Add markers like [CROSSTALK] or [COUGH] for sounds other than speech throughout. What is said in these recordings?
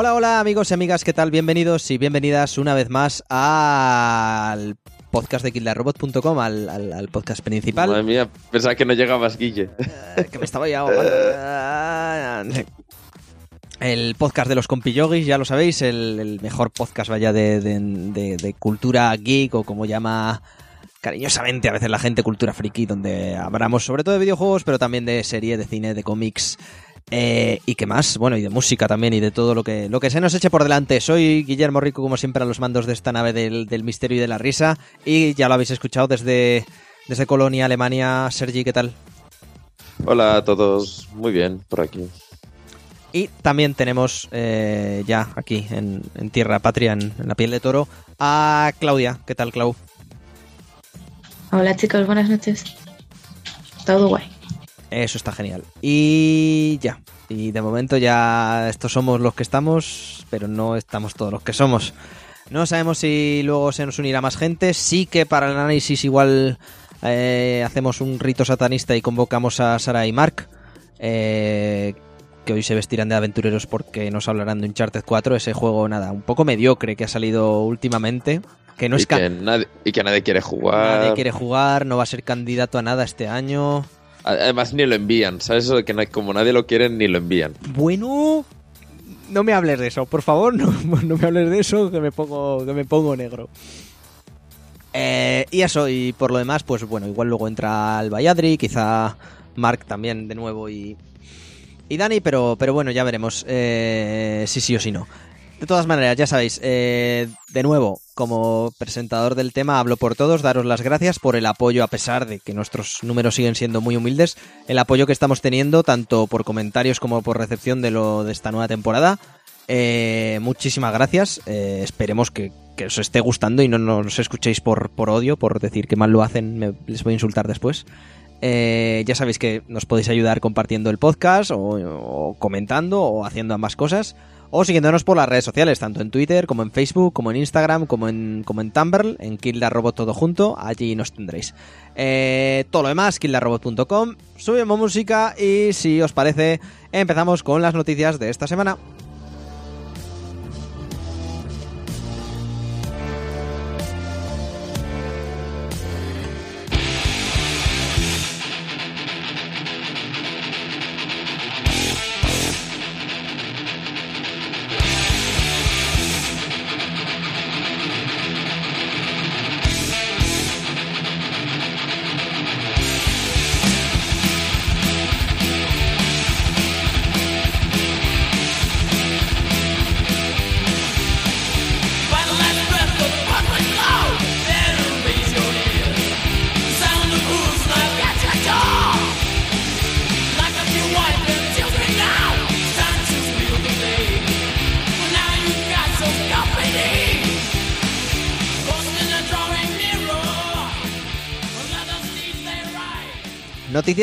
Hola, hola amigos y amigas, ¿qué tal? Bienvenidos y bienvenidas una vez más al podcast de killarrobot.com, al, al, al, podcast principal. Madre mía, pensaba que no llegabas, Guille. Eh, que me estaba ya El podcast de los compillogis, ya lo sabéis, el, el mejor podcast vaya de, de, de, de, cultura geek o como llama cariñosamente a veces la gente cultura friki, donde hablamos sobre todo de videojuegos, pero también de serie, de cine, de cómics, eh, y qué más, bueno, y de música también y de todo lo que, lo que se nos eche por delante. Soy Guillermo Rico, como siempre, a los mandos de esta nave del, del misterio y de la risa. Y ya lo habéis escuchado desde, desde Colonia, Alemania. Sergi, ¿qué tal? Hola a todos, muy bien, por aquí. Y también tenemos eh, ya aquí en, en tierra patria, en, en, la piel de toro, a Claudia. ¿Qué tal, Clau? Hola chicos, buenas noches. Todo guay. Eso está genial. Y ya. Y de momento ya estos somos los que estamos, pero no estamos todos los que somos. No sabemos si luego se nos unirá más gente. Sí que para el análisis igual eh, hacemos un rito satanista y convocamos a Sara y Mark. Eh, que hoy se vestirán de aventureros porque nos hablarán de Uncharted 4. Ese juego, nada, un poco mediocre que ha salido últimamente. Que no y, es que nadie, y que nadie quiere jugar. Nadie quiere jugar, no va a ser candidato a nada este año. Además ni lo envían, ¿sabes? Eso que como nadie lo quiere, ni lo envían. Bueno, no me hables de eso, por favor, [LAUGHS] no, no me hables de eso, que me pongo, que me pongo negro. Eh, y eso, y por lo demás, pues bueno, igual luego entra el Bayadri, quizá Mark también de nuevo y, y Dani, pero, pero bueno, ya veremos eh, si sí o si no. De todas maneras, ya sabéis, eh, de nuevo, como presentador del tema, hablo por todos, daros las gracias por el apoyo, a pesar de que nuestros números siguen siendo muy humildes, el apoyo que estamos teniendo, tanto por comentarios como por recepción de lo de esta nueva temporada. Eh, muchísimas gracias, eh, esperemos que, que, os esté gustando y no nos escuchéis por, por odio, por decir que mal lo hacen, me, les voy a insultar después. Eh, ya sabéis que nos podéis ayudar compartiendo el podcast o, o comentando o haciendo ambas cosas o siguiéndonos por las redes sociales, tanto en Twitter como en Facebook, como en Instagram, como en, como en Tumblr, en Kildarrobot todo junto, allí nos tendréis. Eh, todo lo demás, kildarrobot.com, subimos música y si os parece, empezamos con las noticias de esta semana.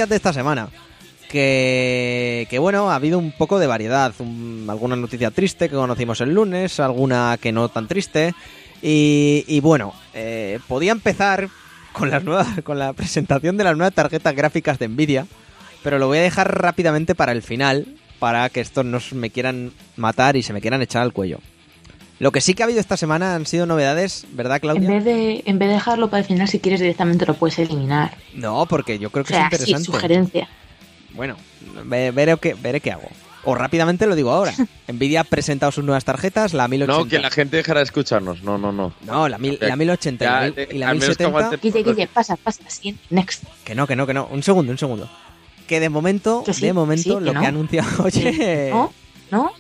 De esta semana. Que, que, bueno, ha habido un poco de variedad. Un, alguna noticia triste que conocimos el lunes, alguna que no tan triste. Y, y bueno, eh, podía empezar con, las nuevas, [LAUGHS] con la presentación de las nuevas tarjetas gráficas de Nvidia, pero lo voy a dejar rápidamente para el final, para que estos no me quieran matar y se me quieran echar al cuello. Lo que sí que ha habido esta semana han sido novedades, ¿verdad, Claudia? En vez de, en vez de dejarlo para el final, si quieres directamente lo puedes eliminar. No, porque yo creo que o sea, es interesante. Sí, sugerencia. Bueno, veré qué, veré qué hago. O rápidamente lo digo ahora. [LAUGHS] Nvidia ha presentado sus nuevas tarjetas, la 1080. No, que la gente dejará de escucharnos. No, no, no. No, la, mil, la 1080 ya, y la 1070. Guille, Guille, pasa, pasa. Siguiente, next. Que no, que no, que no. Un segundo, un segundo. Que de momento, sí, de momento, sí, lo no. que ha anunciado. [LAUGHS] Oye. No, no,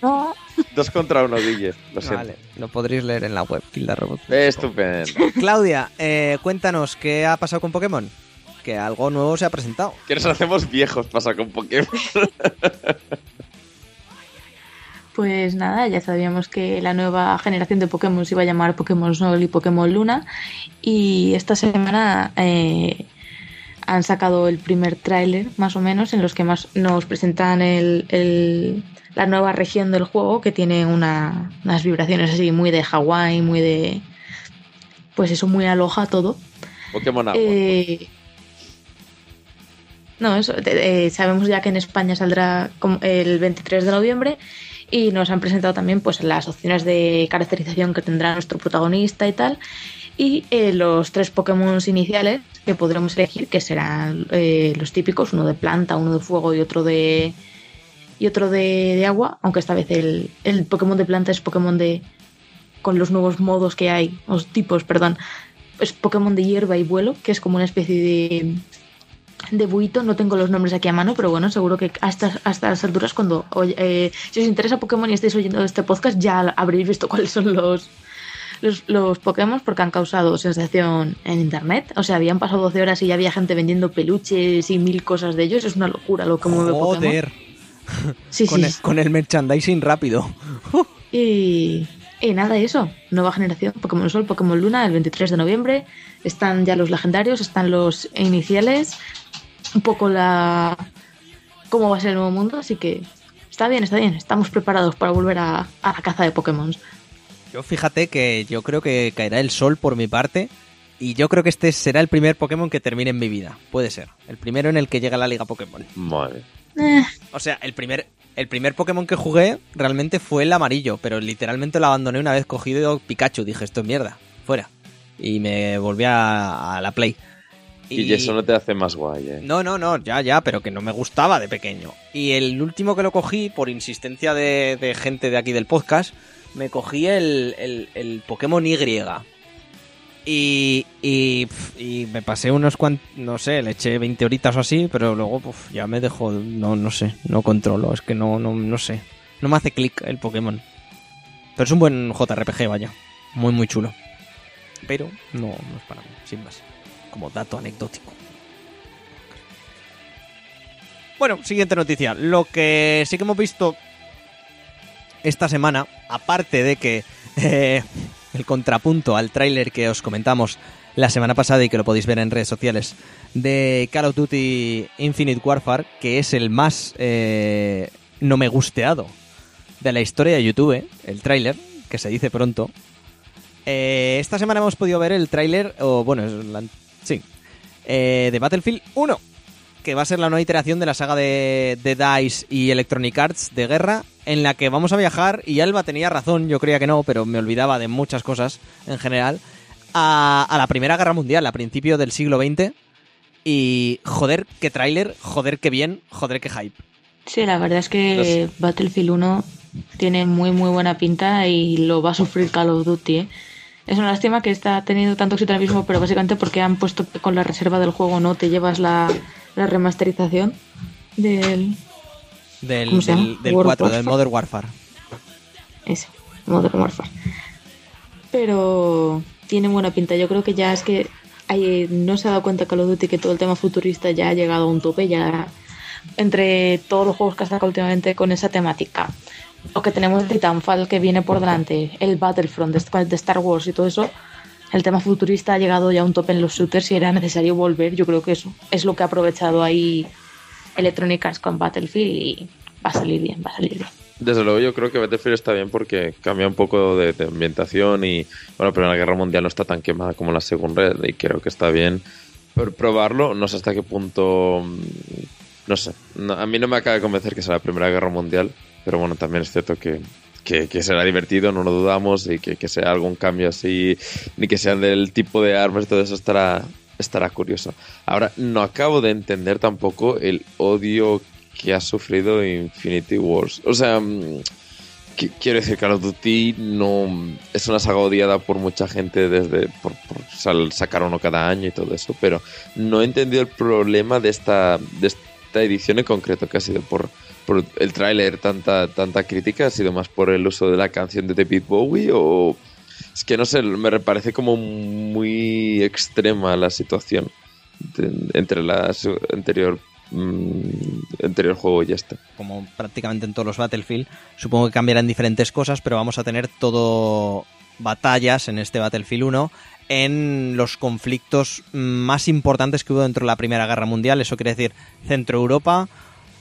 no. [LAUGHS] Dos contra uno, Guille. Lo siento. Vale, lo podréis leer en la web, Kildarrobot. Estupendo. [LAUGHS] Claudia, eh, cuéntanos qué ha pasado con Pokémon. Que algo nuevo se ha presentado. Que nos hacemos viejos pasa con Pokémon. [LAUGHS] Pues nada, ya sabíamos que la nueva generación de Pokémon se iba a llamar Pokémon Sol y Pokémon Luna. Y esta semana eh, han sacado el primer tráiler, más o menos, en los que más nos presentan el, el, la nueva región del juego, que tiene una, unas vibraciones así muy de Hawái, muy de. Pues eso, muy aloja todo. Pokémon Agua. Eh, no, eso, eh, sabemos ya que en España saldrá el 23 de noviembre y nos han presentado también pues las opciones de caracterización que tendrá nuestro protagonista y tal y eh, los tres Pokémon iniciales que podremos elegir que serán eh, los típicos uno de planta uno de fuego y otro de y otro de, de agua aunque esta vez el, el, Pokémon de planta es Pokémon de con los nuevos modos que hay los tipos perdón es Pokémon de hierba y vuelo que es como una especie de de buito, no tengo los nombres aquí a mano, pero bueno, seguro que hasta, hasta las alturas cuando eh, si os interesa Pokémon y estáis oyendo este podcast ya habréis visto [LAUGHS] cuáles son los, los, Pokémon porque han causado sensación en internet. O sea, habían pasado 12 horas y ya había gente vendiendo peluches y mil cosas de ellos. Es una locura lo que mueve. Pokémon. Sí, con, sí. El, con el merchandising rápido. y, y nada, eso. Nueva generación, Pokémon Sol, Pokémon Luna, el 23 de noviembre. Están ya los legendarios, están los iniciales un poco la cómo va a ser el nuevo mundo, así que está bien, está bien, estamos preparados para volver a, a la caza de Pokémon. Yo fíjate que yo creo que caerá el sol por mi parte y yo creo que este será el primer Pokémon que termine en mi vida, puede ser, el primero en el que llega a la liga Pokémon. Vale. Eh, O sea, el primer el primer Pokémon que jugué realmente fue el amarillo, pero literalmente lo abandoné una vez cogido Pikachu, dije, esto es mierda, fuera. Y me volví a, a la Play. Y... eso no te hace más guay, ¿eh? No, no, no, ya, ya, pero que no me gustaba de pequeño. Y el último que lo cogí, por insistencia de, de gente de aquí del podcast, me cogí el, el, el Pokémon Y. Y, y, y, me pasé unos cuantos, no sé, le eché 20 horitas o así, pero luego puf, ya me dejó, no, no sé, no controlo, es que no, no, no sé. No me hace clic el Pokémon. Pero es un buen JRPG, vaya. Muy, muy chulo. Pero no, no es para mí, sin más como dato anecdótico. Bueno, siguiente noticia. Lo que sí que hemos visto esta semana, aparte de que [LAUGHS] eh, el contrapunto al tráiler que os comentamos la semana pasada y que lo podéis ver en redes sociales de Call of Duty Infinite Warfare, que es el más eh, no me gusteado de la historia de YouTube, el tráiler, que se dice pronto. Eh, esta semana hemos podido ver el tráiler, o bueno, Sí. Eh, de Battlefield 1, que va a ser la nueva iteración de la saga de, de, DICE y Electronic Arts de guerra, en la que vamos a viajar, y Alba tenía razón, yo creía que no, pero me olvidaba de muchas cosas en general, a, a la Primera Guerra Mundial, a principios del siglo XX. Y joder, qué tráiler, joder, qué bien, joder, qué hype. Sí, la verdad es que. Battlefield 1 tiene muy, muy buena pinta y lo va a sufrir Call of Duty, ¿eh? Es una lástima que está teniendo tanto éxito ahora mismo, pero básicamente porque han puesto con la reserva del juego, ¿no? Te llevas la, la remasterización del. Del, del, del 4, del Modern Warfare. Ese, Modern Warfare. Pero tiene buena pinta. Yo creo que ya es que hay, no se ha dado cuenta Call of Duty que todo el tema futurista ya ha llegado a un tope. Ya entre todos los juegos que ha sacado últimamente con esa temática lo que tenemos Titanfall que viene por delante, el Battlefront de Star Wars y todo eso, el tema futurista ha llegado ya a un tope en los shooters y era necesario volver. Yo creo que eso es lo que ha aprovechado ahí Electronic Arts con Battlefield y va a salir bien, va a salir bien. Desde luego yo creo que Battlefield está bien porque cambia un poco de, de ambientación y bueno, pero la Guerra Mundial no está tan quemada como la Segunda Red y creo que está bien probarlo. No sé hasta qué punto, no sé, a mí no me acaba de convencer que sea la Primera Guerra Mundial, pero bueno, también es cierto que, que, que, será divertido, no lo dudamos, y que, que, sea algún cambio así, ni que sean del tipo de armas y todo eso estará, estará curioso. Ahora, no acabo de entender tampoco el odio que ha sufrido Infinity Wars. O sea, que, quiero decir, Call of Duty no es una saga odiada por mucha gente desde por, por sacar uno cada año y todo eso, pero no he entendido el problema de esta, de esta edición en concreto, que ha sido por por el tráiler tanta tanta crítica ha sido más por el uso de la canción de David Bowie o es que no sé me parece como muy extrema la situación entre la anterior mmm, anterior juego y este como prácticamente en todos los Battlefield supongo que cambiarán diferentes cosas pero vamos a tener todo batallas en este Battlefield 1 en los conflictos más importantes que hubo dentro de la Primera Guerra Mundial eso quiere decir Centro Europa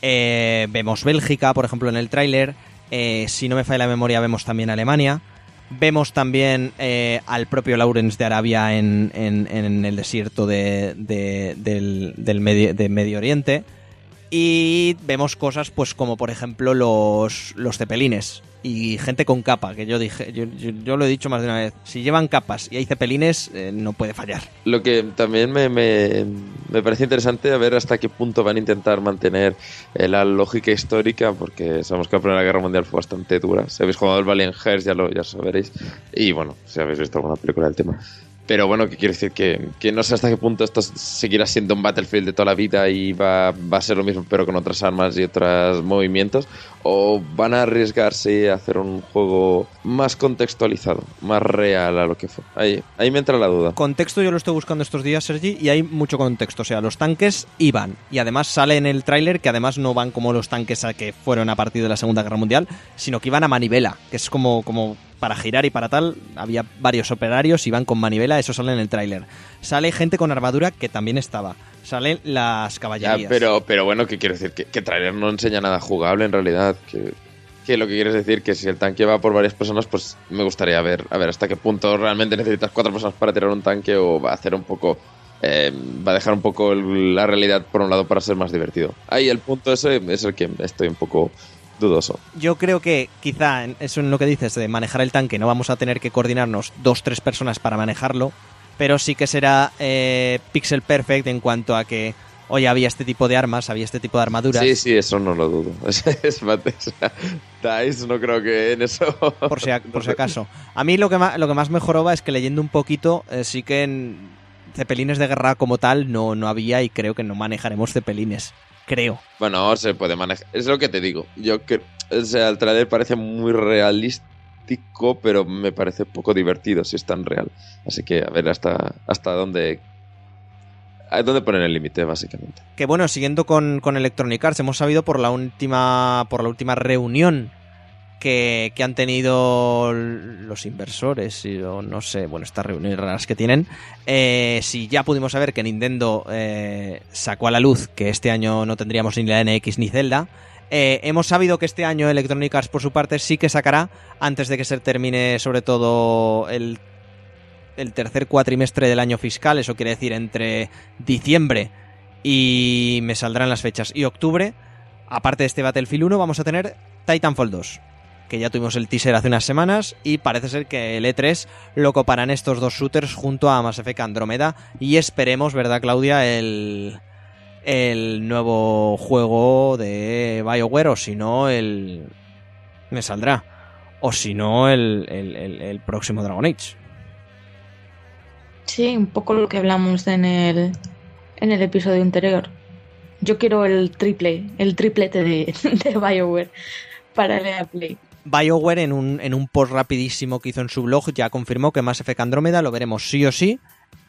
eh, vemos Bélgica, por ejemplo, en el tráiler. Eh, si no me falla la memoria, vemos también Alemania. Vemos también eh, al propio Lawrence de Arabia en, en, el desierto de, de, del, del medio, Medio Oriente. Y vemos cosas, pues como por ejemplo los, los cepelines y gente con capa, que yo dije, yo, yo- lo he dicho más de una vez, si llevan capas y hay cepelines, eh, no puede fallar. Lo que también me, me, me parece interesante a ver hasta qué punto van a intentar mantener eh, la lógica histórica, porque sabemos que la Primera Guerra Mundial fue bastante dura. Si habéis jugado el Valiant ya lo ya sabréis. Y bueno, si habéis visto alguna película del tema. Pero bueno, que quiero decir que, que no sé hasta qué punto esto seguirá siendo un Battlefield de toda la vida y va, va a ser lo mismo pero con otras armas y otros movimientos. O van a arriesgarse a hacer un juego más contextualizado, más real a lo que fue. Ahí, ahí me entra la duda. Contexto yo lo estoy buscando estos días, Sergi, y hay mucho contexto. O sea, los tanques iban. Y además sale en el tráiler que además no van como los tanques a que fueron a partir de la Segunda Guerra Mundial, sino que iban a manivela, que es como, como para girar y para tal. Había varios operarios y van con manivela, eso sale en el tráiler. Sale gente con armadura que también estaba. Salen las Ya, caballerías. pero, pero bueno, ¿qué quiero decir? Que, que trailer no enseña nada jugable en realidad. Que, que lo que quieres decir que si el tanque va por varias personas, pues me gustaría ver, a ver hasta qué punto realmente necesitas cuatro personas para tirar un tanque o va a hacer un poco. eh, va a dejar un poco el- la realidad por un lado para ser más divertido. Ahí el punto ese es el que estoy un poco dudoso. Yo creo que quizá en- eso en lo que dices de manejar el tanque no vamos a tener que coordinarnos dos, tres personas para manejarlo, pero sí que será eh, pixel perfect en cuanto a que, oye, había este tipo de armas, había este tipo de armaduras. Sí, sí, eso no lo dudo. [LAUGHS] Es, es, es- Dice, no creo que en eso. [LAUGHS] Por si, a- por si acaso. A mí lo que, más, lo que más me joroba es que leyendo un poquito, eh, sí que en cepelines de guerra como tal no, no había y creo que no manejaremos cepelines. Creo. Bueno, se puede manejar. Es lo que te digo. Yo que o sea, el trailer parece muy realístico, pero me parece poco divertido si es tan real. Así que a ver hasta hasta dónde dónde ponen el límite básicamente. Que bueno, siguiendo con, con Electronic Arts, hemos sabido por la última, por la última reunión que, han tenido los inversores, y, no sé, bueno, estas reuniones raras que tienen, eh, si ya pudimos saber que Nintendo eh, sacó a la luz que este año no tendríamos ni la NX ni Zelda, eh, hemos sabido que este año Electronic Arts por su parte sí que sacará, antes de que se termine sobre todo el el tercer cuatrimestre del año fiscal, eso quiere decir entre diciembre y me saldrán las fechas y octubre, aparte de este Battlefield 1 vamos a tener Titanfall 2, que ya tuvimos el teaser hace unas semanas y parece ser que el E3 lo coparán estos dos shooters junto a Mass Effect Andromeda y esperemos, ¿verdad Claudia? El, el nuevo juego de BioWare o si no el... me saldrá. O si no el, el- el- próximo Dragon Age. Sí, un poco lo que hablamos en el, en el episodio anterior. Yo quiero el triple, el triplete de, [LAUGHS] de BioWare para el EA Play. BioWare en un, en un post rapidísimo que hizo en su blog ya confirmó que Mass Effect Andrómeda lo veremos sí o sí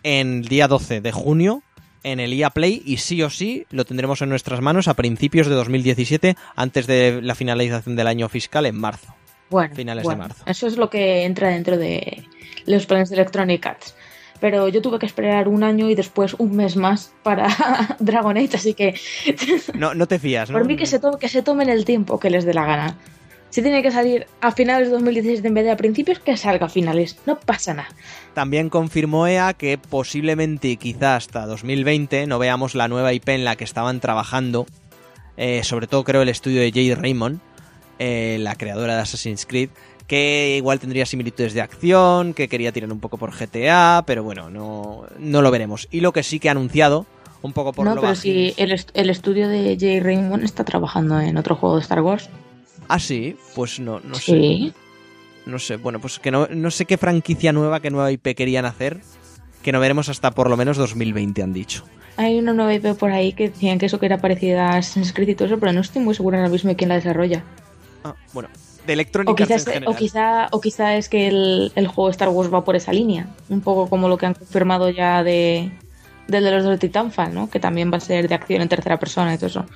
en el día 12 de junio en el EA Play y sí o sí lo tendremos en nuestras manos a principios de 2017 antes de la finalización del año fiscal en marzo. Bueno, Finales de marzo. Eso es lo que entra dentro de los planes de Electronic Arts. Pero yo tuve que esperar un año y después un mes más para [LAUGHS] Dragon Age, así que No, no te fías, ¿no? por mí que se, to- que se tomen el tiempo que les dé la gana. Si tiene que salir a finales de 2017 en vez de a principios, que salga a finales. No pasa nada. También confirmó EA que posiblemente y quizá hasta 2020 no veamos la nueva IP en la que estaban trabajando, eh, sobre todo creo el estudio de Jade Raymond, eh, la creadora de Assassin's Creed, que igual tendría similitudes de acción, que quería tirar un poco por GTA, pero bueno, no, no lo veremos. Y lo que sí que ha anunciado, un poco por no, lo pero bajín- si el, est- el estudio de Jay Raymond está trabajando en otro juego de Star Wars. Ah, sí, pues no, no sé. sí. No sé, bueno, pues que no, no sé qué franquicia nueva, qué nueva IP querían hacer, que no veremos hasta por lo menos 2020, han dicho. Hay una nueva IP por ahí que decían que eso que era parecida a Assassin's Creed y todo eso, pero no estoy muy segura ahora mismo de quién la desarrolla. Ah, bueno, de Electronic O Arts quizás, en o, quizá, o quizá es que el, el juego Star Wars va por esa línea. Un poco como lo que han confirmado ya de del de los de Titanfall, ¿no? Que también va a ser de acción en tercera persona y todo eso.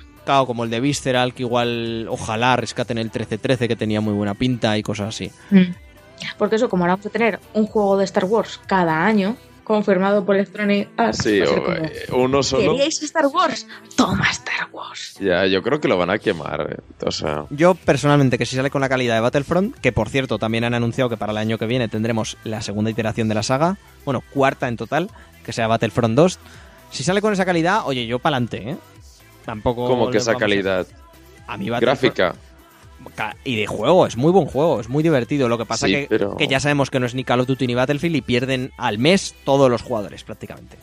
Como el de Visceral, que igual ojalá rescaten el 1313, que tenía muy buena pinta y cosas así. Mm. Porque eso, como ahora vamos a tener un juego de Star Wars cada año, confirmado por Electronic Arts, Sí, o, como, uno solo. ¿Queríais Star Wars? Toma Star Wars. Ya, yo creo que lo van a quemar. eh. O sea, Yo personalmente, que si sale con la calidad de Battlefront, que por cierto también han anunciado que para el año que viene tendremos la segunda iteración de la saga, bueno, cuarta en total, que sea Battlefront 2. Si sale con esa calidad, oye, yo pa'lante, ¿eh? Tampoco Como que esa a- calidad A mí Battlefront- gráfica. Ca- Y de juego, es muy buen juego, es muy divertido. Lo que pasa Sí, que, pero- que ya sabemos que no es ni Call of Duty ni Battlefield y pierden al mes todos los jugadores prácticamente.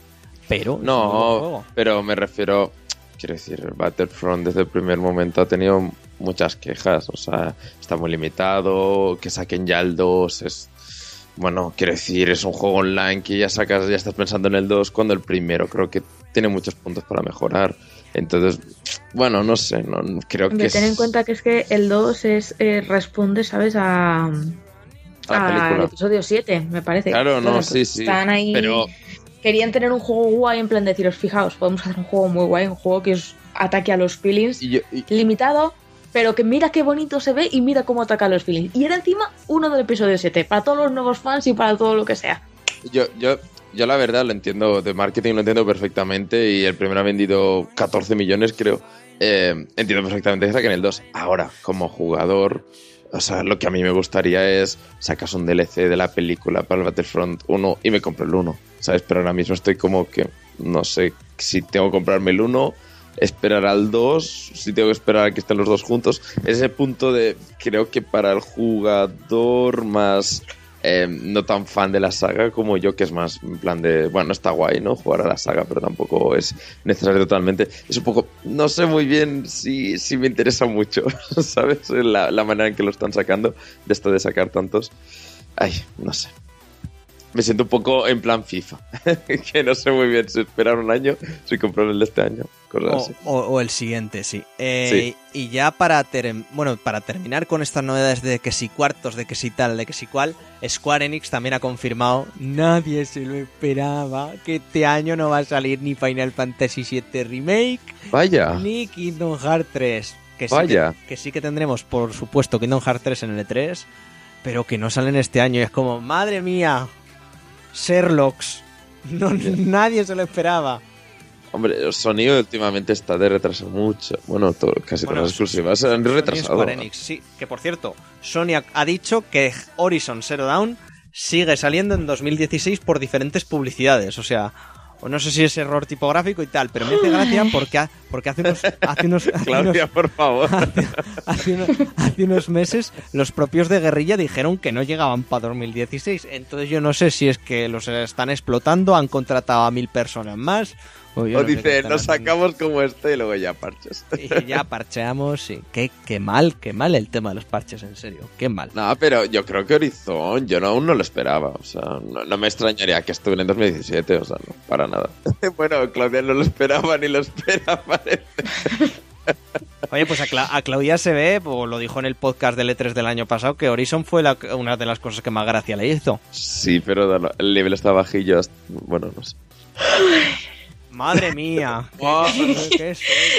Pero No, pero me refiero, quiero decir, el Battlefront desde el primer momento ha tenido muchas quejas, o sea, está muy limitado, que saquen ya el 2 es... Bueno, quiero decir, es un juego online que ya sacas, ya estás pensando en el 2 cuando el primero creo que tiene muchos puntos para mejorar. Entonces, bueno, no sé, no, creo que ten en cuenta que es que el 2 es, eh, responde, ¿sabes? A, al episodio 7, me parece. Claro, no, sí, sí, Están ahí. pero- Querían tener un juego guay, en plan deciros, fijaos, podemos hacer un juego muy guay, un juego que os ataque a los feelings, y yo- y- limitado, pero que mira qué bonito se ve y mira cómo ataca a los feelings. Y era encima uno del episodio 7, para todos los nuevos fans y para todo lo que sea. Yo, yo, yo la verdad lo entiendo, de marketing lo entiendo perfectamente y el primero ha vendido 14 millones creo. Eh, entiendo perfectamente que saquen el 2. Ahora, como jugador, o sea, lo que a mí me gustaría es sacas un DLC de la película para el Battlefront 1 y me compro el 1, ¿sabes? Pero ahora mismo estoy como que no sé si tengo que comprarme el 1, esperar al 2, si tengo que esperar a que estén los dos juntos. Ese punto de, creo que para el jugador más eh, no tan fan de la saga como yo, que es más en plan de, bueno, está guay, ¿no? Jugar a la saga, pero tampoco es necesario totalmente. Es un poco, no sé muy bien si, si me interesa mucho, [LAUGHS] ¿sabes? La, la manera en que lo están sacando, de esto de sacar tantos. Ay, no sé. Me siento un poco en plan FIFA, [LAUGHS] que no sé muy bien si esperar un año, si comprar el de este año, cosas O, así. o- o el siguiente, sí. Eh, Y ya para, bueno, para terminar con estas novedades de que si cuartos, de que si tal, de que si cual, Square Enix también ha confirmado, nadie se lo esperaba, que este año no va a salir ni Final Fantasy VII Remake, Vaya, ni Kingdom Hearts 3. Que sí Vaya. Que, que sí que tendremos, por supuesto, Kingdom Hearts 3 en el E3, pero que no salen este año. Y es como, madre mía, Sherlocks. No, nadie se lo esperaba. hombre, el sonido últimamente está de retrasar mucho. Bueno, todo- casi Bueno, todas las exclusivas se han retrasado. Enix, sí. Que por cierto, Sony ha, ha dicho que Horizon Zero Dawn sigue saliendo en 2016 por diferentes publicidades. O sea, o no sé si es error tipográfico y tal, pero me hace gracia porque, ha- porque hace unos, hace unos, hace Claudia, unos- por favor. hace- hace unos- hace unos meses los propios de Guerrilla dijeron que no llegaban para 2016. Entonces yo no sé si es que los están explotando, han contratado a mil personas más. O, yo O no dice, nos sacamos como este y luego ya parches. Y ya parcheamos, sí. Qué, qué mal, qué mal el tema de los parches, en serio. Qué mal. No, pero yo creo que Horizon, yo no, aún no lo esperaba. O sea, no, no me extrañaría que estuviera en 2017, o sea, no, para nada. [LAUGHS] bueno, Claudia no lo esperaba ni lo espera, [LAUGHS] parece. Oye, pues a, Cla- a Claudia se ve, o lo dijo en el podcast del E3 del año pasado, que Horizon fue la- una de las cosas que más gracia le hizo. Sí, pero el nivel está bajillo. hasta- Bueno, no sé. [LAUGHS] Madre mía. [LAUGHS] ¿Qué.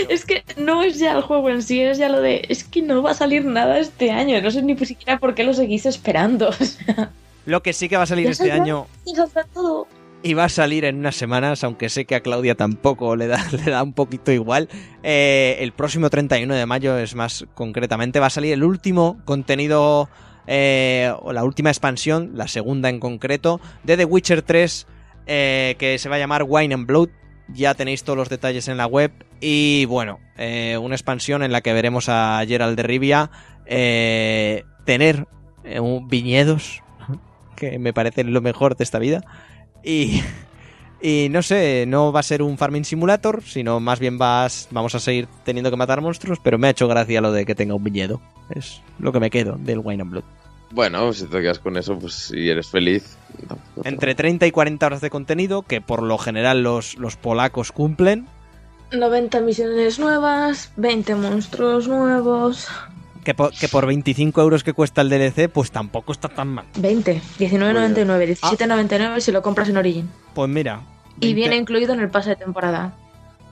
Es que no es ya el juego en sí, es ya lo de. Es que no va a salir nada este año. No sé ni siquiera por qué lo seguís esperando. [LAUGHS] Lo que sí que va a salir Ya este saldrá. año ya saldrá todo. y va a salir en unas semanas, aunque sé que a Claudia tampoco le da, [LAUGHS] le da un poquito igual. eh, el próximo 31 de mayo, es más concretamente, va a salir el último contenido eh, o la última expansión, la segunda en concreto, de The Witcher 3, eh, que se va a llamar Wine and Blood. Ya tenéis todos los detalles en la web. Y bueno, eh, una expansión en la que veremos a Gerald de Rivia eh, tener eh, un- viñedos, [LAUGHS] que me parece lo mejor de esta vida. Y, y no sé, no va a ser un farming simulator, sino más bien vas, vamos a seguir teniendo que matar monstruos, pero me ha hecho gracia lo de que tenga un viñedo. Es lo que me quedo del Wine and Blood. Bueno, si te quedas con eso, pues si eres feliz. tampoco te- Entre 30 y 40 horas de contenido, que por lo general los, los polacos cumplen. 90 misiones nuevas, 20 monstruos nuevos. Que por, que por 25 euros que cuesta el DLC, pues tampoco está tan mal. 20, 19.99, 17.99 si lo compras en Origin. Pues mira. Y 20 viene incluido en el pase de temporada.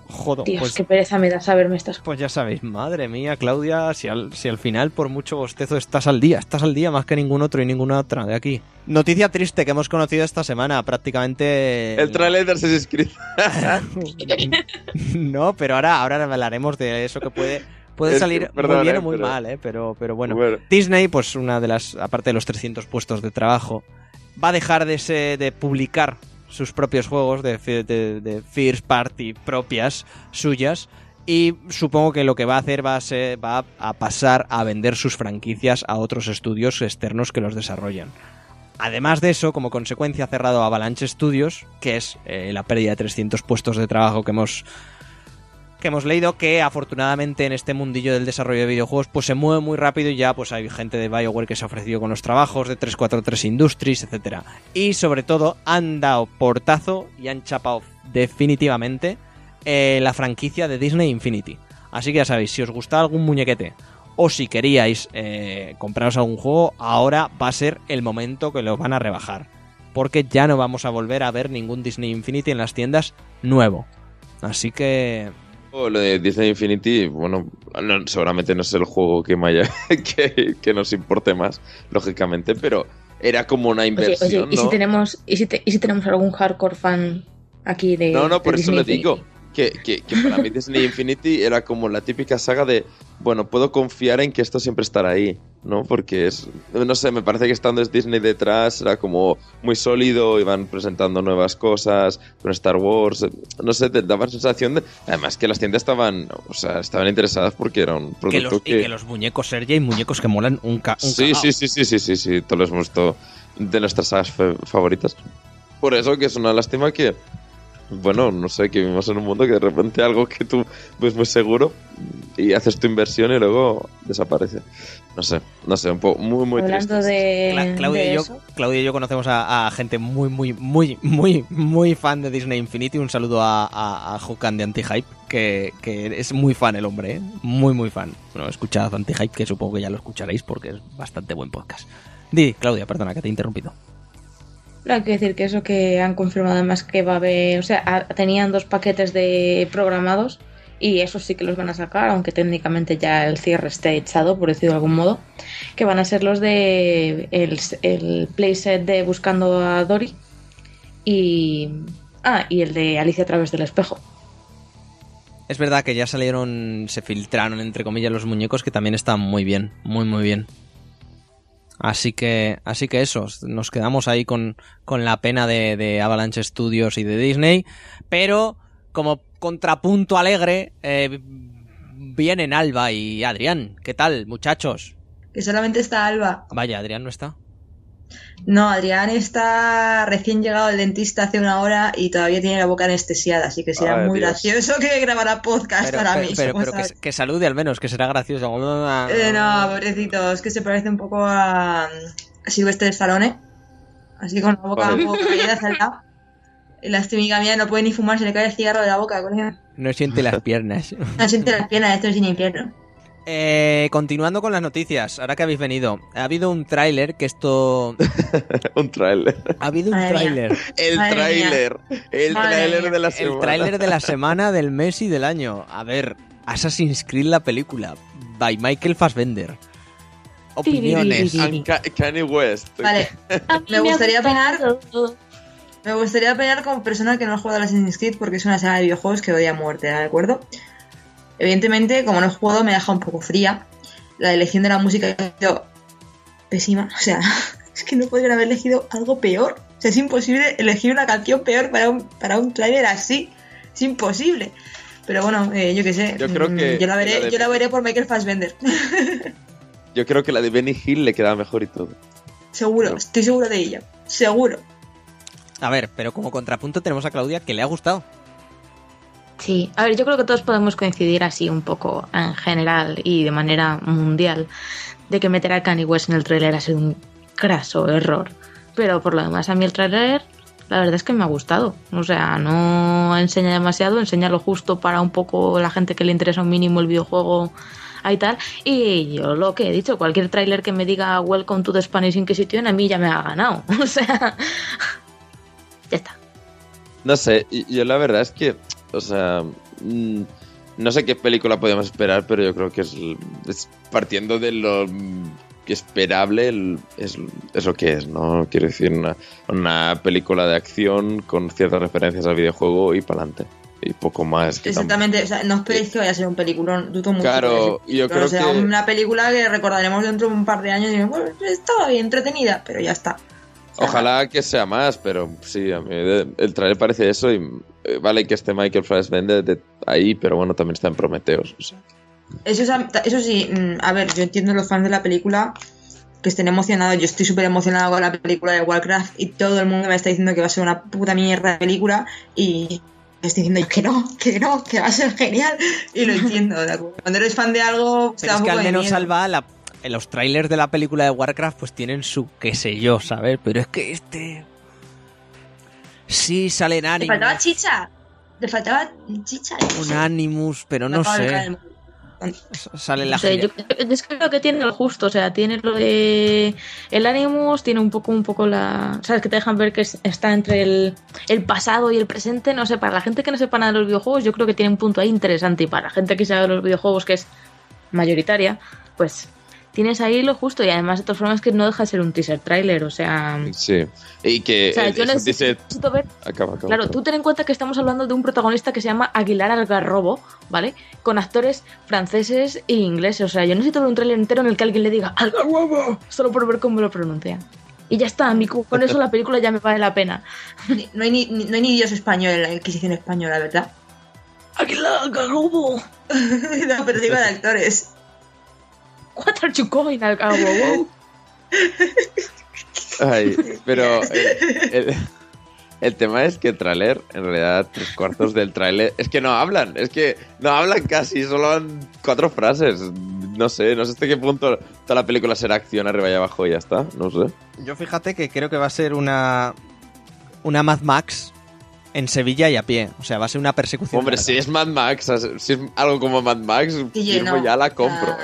Joder, Dios, pues, qué pereza me da saberme estas cosas. pues ya sabéis, madre mía, Claudia, si al, si al final por mucho bostezo estás al día, estás al día más que ningún otro y ninguna otra de aquí. Noticia triste que hemos conocido esta semana, prácticamente... El trailer de Assassin's Creed. [LAUGHS] no, pero ahora, ahora hablaremos de eso que puede, puede Es que, salir perdón, muy bien eh, o muy pero- mal, ¿eh? Pero, pero bueno. Bueno. Disney, pues una de las, aparte de los 300 puestos de trabajo, va a dejar de, se- de publicar sus propios juegos de, fi- de, de first party propias suyas Y supongo que lo que va a hacer va a, ser, va a pasar a vender sus franquicias a otros estudios externos que los desarrollan. Además de eso, como consecuencia ha cerrado Avalanche Studios, que es eh, la pérdida de 300 puestos de trabajo que hemos que hemos leído que afortunadamente en este mundillo del desarrollo de videojuegos pues se mueve muy rápido y ya pues hay gente de BioWare que se ha ofrecido con los trabajos de 343 Industries, etcétera. Y sobre todo han dado portazo y han chapado definitivamente eh, la franquicia de Disney Infinity. Así que ya sabéis, si os gusta algún muñequete o si queríais eh, compraros algún juego, ahora va a ser el momento que lo van a rebajar. Porque ya no vamos a volver a ver ningún Disney Infinity en las tiendas nuevo. Así que lo de Disney Infinity, bueno, seguramente no es el juego que, [LAUGHS] que, que, nos importe más, lógicamente, pero era como una inversión. ¿y, si tenemos, y, si ¿y si tenemos algún hardcore fan aquí de. No, no, por eso le digo que, que, para mí [LAUGHS] Disney Infinity era como la típica saga de, bueno, puedo confiar en que esto siempre estará ahí, ¿no? Porque es, no sé, me parece que estando Disney detrás era como muy sólido, iban presentando nuevas cosas con Star Wars, no sé, te daba la sensación de, además que las tiendas estaban, o sea, estaban interesadas porque era un producto que... Los, Y que los muñecos Sergey, muñecos que molan un, ca sí, sí, sí, sí, sí, sí, sí, todos los visto de nuestras sagas favoritas. Por eso que es una lástima que bueno, no sé, que vivimos en un mundo que de repente algo que tú ves muy seguro y haces tu inversión y luego desaparece. No sé, no sé, un poco muy, muy Hablando De, Claudia, y yo, Claudia y yo conocemos a, gente muy, muy, muy, muy, muy fan de Disney Infinity. Un saludo a, a, de Anti-Hype, que, que, es muy fan el hombre, ¿eh? muy, muy fan. Bueno, escuchad Anti-Hype, que supongo que ya lo escucharéis porque es bastante buen podcast. Di, Claudia, perdona que te he interrumpido. Hay que decir que eso que han confirmado además que va a haber, o sea, tenían dos paquetes de programados y esos sí que los van a sacar, aunque técnicamente ya el cierre esté echado, por decirlo de algún modo, que van a ser los de el, el playset de Buscando a Dory y, ah, y el de Alicia a través del espejo. Es verdad que ya salieron, se filtraron entre comillas los muñecos que también están muy bien, muy muy bien. Así que, así que eso, nos quedamos ahí con, con la pena de, de, Avalanche Studios y de Disney, pero como contrapunto alegre eh, vienen Alba y Adrián. ¿Qué tal, muchachos? Que solamente está Alba. Vaya, Adrián no está. No, Adrián está recién llegado del dentista hace una hora y todavía tiene la boca anestesiada, así que será muy gracioso que grabara podcast para mí. Pero, que, salude al menos, que será gracioso. Eh, no, pobrecito, es que se parece un poco a, Silvestre Stallone, así con la boca un poco caída hacia el lado. [LAUGHS] Y la mía no puede ni fumar, se le cae el cigarro de la boca. No siente las piernas. no siente las piernas, esto es sin infierno. Eh, continuando con las noticias, ahora que habéis venido, ha habido un tráiler que esto... [LAUGHS] un tráiler. Ha habido un tráiler. El tráiler. El tráiler de la semana. El tráiler de la semana, del mes y del año. A ver, Assassin's Creed la película, by Michael Fassbender. Opiniones. Kanye West. Vale, [LAUGHS] me gustaría opinar... Me gustaría opinar como persona que no ha jugado a Assassin's Creed porque es una saga de videojuegos que odia a muerte, ¿de acuerdo? Evidentemente, como no he jugado, me deja un poco fría. La elección de la música ha sido pésima. O sea, [LAUGHS] es que no podrían haber elegido algo peor. O sea, es imposible elegir una canción peor para un, para un trailer así. Es imposible. Pero bueno, eh, yo qué sé. Yo creo que. Mm, yo la veré, yo la veré por Michael Fassbender. [LAUGHS] yo creo que la de Benny Hill le queda mejor y todo. Seguro, estoy seguro de ello. Seguro. A ver, pero como contrapunto tenemos a Claudia que le ha gustado. Sí, a ver, yo creo que todos podemos coincidir así un poco en general y de manera mundial de que meter a Kanye West en el tráiler ha sido un craso error. Pero por lo demás, a mí el tráiler la verdad es que me ha gustado. O sea, no enseña demasiado, enseña lo justo para un poco la gente que le interesa un mínimo el videojuego y tal. Y yo lo que he dicho, cualquier tráiler que me diga Welcome to the Spanish Inquisition a mí ya me ha ganado. [LAUGHS] O sea, ya está. No sé, yo la verdad es que o sea, mm, no sé qué película podemos esperar, pero yo creo que es, partiendo de lo esperable, es, lo que es, ¿no? Quiero decir, una, película de acción con ciertas referencias al videojuego y para adelante. Y poco más. Exactamente, o sea, no esperéis que vaya a ser un película, dudo mucho. Claro, yo creo sea, una película que recordaremos dentro de un par de años y bueno, estaba bien entretenida, pero ya está. Ojalá que sea más, pero sí, a mí el trailer parece eso y eh, vale que esté Michael Fassbender de ahí, pero bueno, también está en Prometeos. Eso, eso sí, mm, a ver, yo entiendo los fans de la película que estén emocionados. Yo estoy súper emocionado con la película de Warcraft y todo el mundo me está diciendo que va a ser una puta mierda de película y estoy diciendo que no, que no, que va a ser genial y lo entiendo. Cuando eres fan de algo, pero es que al menos salva la los trailers de la película de Warcraft pues tienen su qué sé yo, ¿sabes? Pero es que este... Sí, salen Animus. Le faltaba chicha. Le faltaba chicha. Un Animus, pero no sé. Sale la yo, yo, creo que tiene lo justo, o sea, tiene lo de el Animus, tiene un poco un poco la, sabes que te dejan ver que está entre el, el, pasado y el presente, no sé, para la gente que no sepa nada de los videojuegos, yo creo que tiene un punto ahí interesante y para la gente que sabe de los videojuegos que es mayoritaria, pues tienes ahí lo justo y además de todas formas que no deja de ser un teaser trailer, o sea... Sí, y que... O sea, yo necesito, ver... claro, tú ten en cuenta que estamos hablando de un protagonista que se llama Aguilar Algarrobo, ¿vale? Con actores franceses e ingleses, o sea, yo necesito ver un trailer entero en el que alguien le diga Algarrobo, solo por ver cómo lo pronuncia. Y ya está, con eso la película ya me vale la pena. No hay ni, no hay ni dios español en la Inquisición española, ¿verdad? Aguilar Algarrobo. no, pero digo de actores. What are you going al Ay, [LAUGHS] pero el, tema es que el tráiler, en realidad, tres cuartos del tráiler, es que no hablan, es que no hablan casi, solo han cuatro frases. No sé, no sé hasta qué punto toda la película será acción arriba y abajo y ya está, no sé. Yo fíjate que creo que va a ser una una Mad Max en Sevilla y a pie. O sea, va a ser una persecución. Hombre, si es Mad Max, si es algo como Mad Max, firmo ya la compro.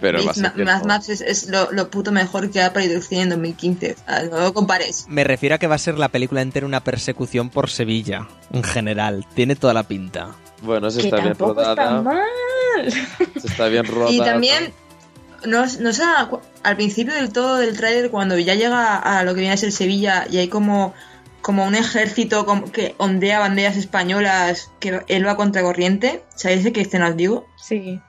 Pero Mad Max es, lo, puto mejor que ha producido en 2015. no lo compares. Me refiero a que va a ser la película entera una persecución por Sevilla, en general. Tiene toda la pinta. Bueno, se está bien rodada. Está mal. Se está bien [LAUGHS] rodada. Y también, no, no sé, al principio del todo del tráiler, cuando ya llega a lo que viene a ser Sevilla y hay como como un ejército que ondea banderas españolas que él va contra corriente. ¿Sabéis de qué escena os digo? Sí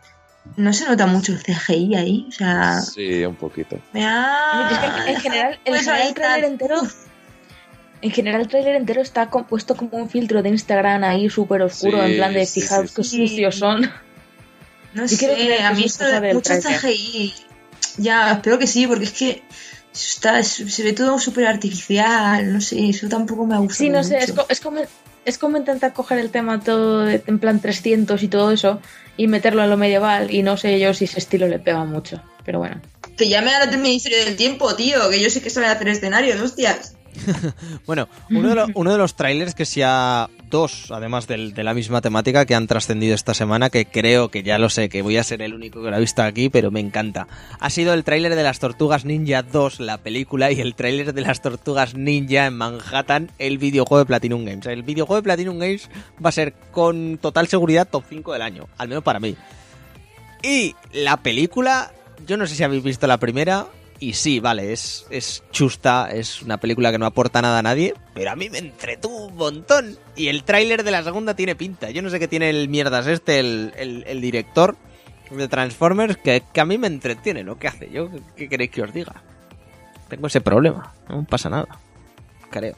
no se nota mucho el CGI ahí, o sea... Sí, un poquito. en general, el trailer entero... En general el trailer entero está compuesto como un filtro de Instagram ahí súper oscuro, en plan de fijaos qué sucios son. No sé, a mí esto de mucho CGI... Ya, espero que sí, porque es que está, se ve todo súper artificial, no sé, eso tampoco me gusta. Sí, no sé, es, es, como, es como intentar coger el tema todo en plan 300 y todo eso y meterlo a lo medieval y no sé yo si ese estilo le pega mucho, pero bueno. Que llame a la Ministerio del Tiempo, tío, que yo sé que sabe hacer escenarios, hostias. [LAUGHS] bueno, uno de, los trailers que sea dos, además de la misma temática, que han trascendido esta semana, que creo que ya lo sé, que voy a ser el único que lo ha visto aquí, pero me encanta. Ha sido el tráiler de las Tortugas Ninja 2, la película, y el tráiler de las Tortugas Ninja en Manhattan, el videojuego de Platinum Games. El videojuego de Platinum Games va a ser con total seguridad top 5 del año, al menos para mí. Y la película, yo no sé si habéis visto la primera, y sí, vale, es, es chusta, es una película que no aporta nada a nadie, pero a mí me entretuvo un montón. Y el tráiler de la segunda tiene pinta. Yo no sé qué tiene el mierdas este, el, director de Transformers, que, a mí me entretiene, ¿no? ¿Qué hace? ¿Yo qué queréis que os diga? Tengo ese problema, no pasa nada, creo.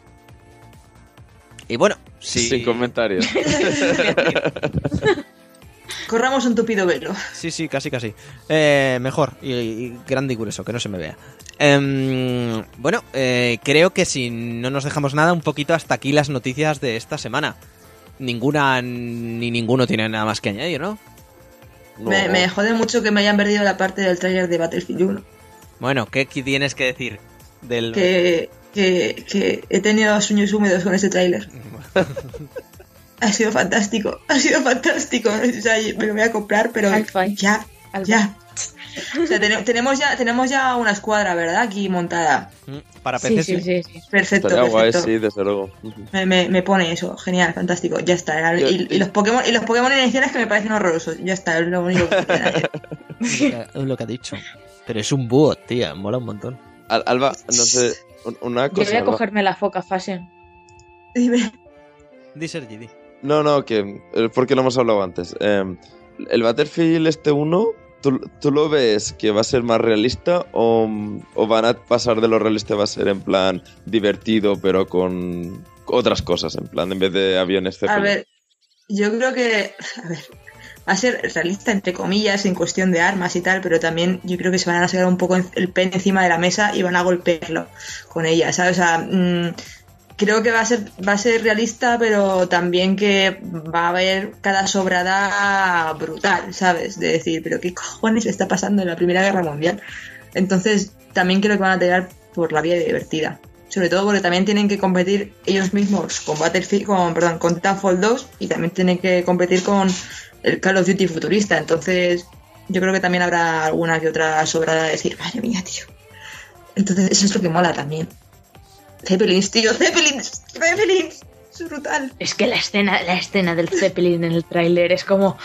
Y bueno, sí. [LAUGHS] [LAUGHS] [LAUGHS] Sin comentarios. Corramos un tupido velo. Sí, sí, casi, casi. Eh, mejor y, grande y grueso, que no se me vea. Em, bueno, eh, creo que si no nos dejamos nada, un poquito hasta aquí las noticias de esta semana. Ninguna ni ninguno tiene nada más que añadir, ¿no? Me, jode mucho que me hayan perdido la parte del trailer de Battlefield 1. Bueno, ¿qué tienes que decir? Del... Que, que, que he tenido sueños húmedos con ese tráiler. [LAUGHS] ha sido fantástico, ha sido fantástico. O sea, me lo voy a comprar, pero ya, ya. O sea, tenemos ya, tenemos ya una escuadra, ¿verdad? Aquí montada. Mm, para PC sí, sí, sí, Perfecto. perfecto. sí, desde luego. Me, me, pone eso, genial, fantástico. Ya está. Y, los Pokémon, y los Pokémon iniciales que me parecen horrorosos. Ya está, es lo único que [LAUGHS] Es lo que ha dicho. Pero es un búho, tía, mola un montón. Alba, no sé, una cosa. Yo voy a cogerme la foca fashion. Dime. Di Sergi, no, no, que eh, porque lo hemos hablado antes. Em, el Battlefield este 1 ¿tú, lo ves que va a ser más realista o, o, van a pasar de lo realista va a ser en plan divertido pero con otras cosas, en plan en vez de aviones A ver, yo creo que... A ver, va a ser realista entre comillas en cuestión de armas y tal, pero también yo creo que se van a sacar un poco el pen encima de la mesa y van a golpearlo con ella, ¿sabes? O sea, mmm, creo que va a ser va a ser realista pero también que va a haber cada sobrada brutal sabes de decir pero qué cojones está pasando en la primera guerra mundial entonces también creo que van a tirar por la vía divertida. Sobre todo porque también tienen que competir ellos mismos con Battlefield con perdón con Titanfall 2 y también tienen que competir con el Call of Duty futurista. Entonces yo creo que también habrá alguna que otra sobrada de decir madre mía tío entonces eso es lo que mola también Zeppelins, tío, Zeppelins, Zeppelins. Es brutal. Es que la escena, la escena del Zeppelin en el tráiler es como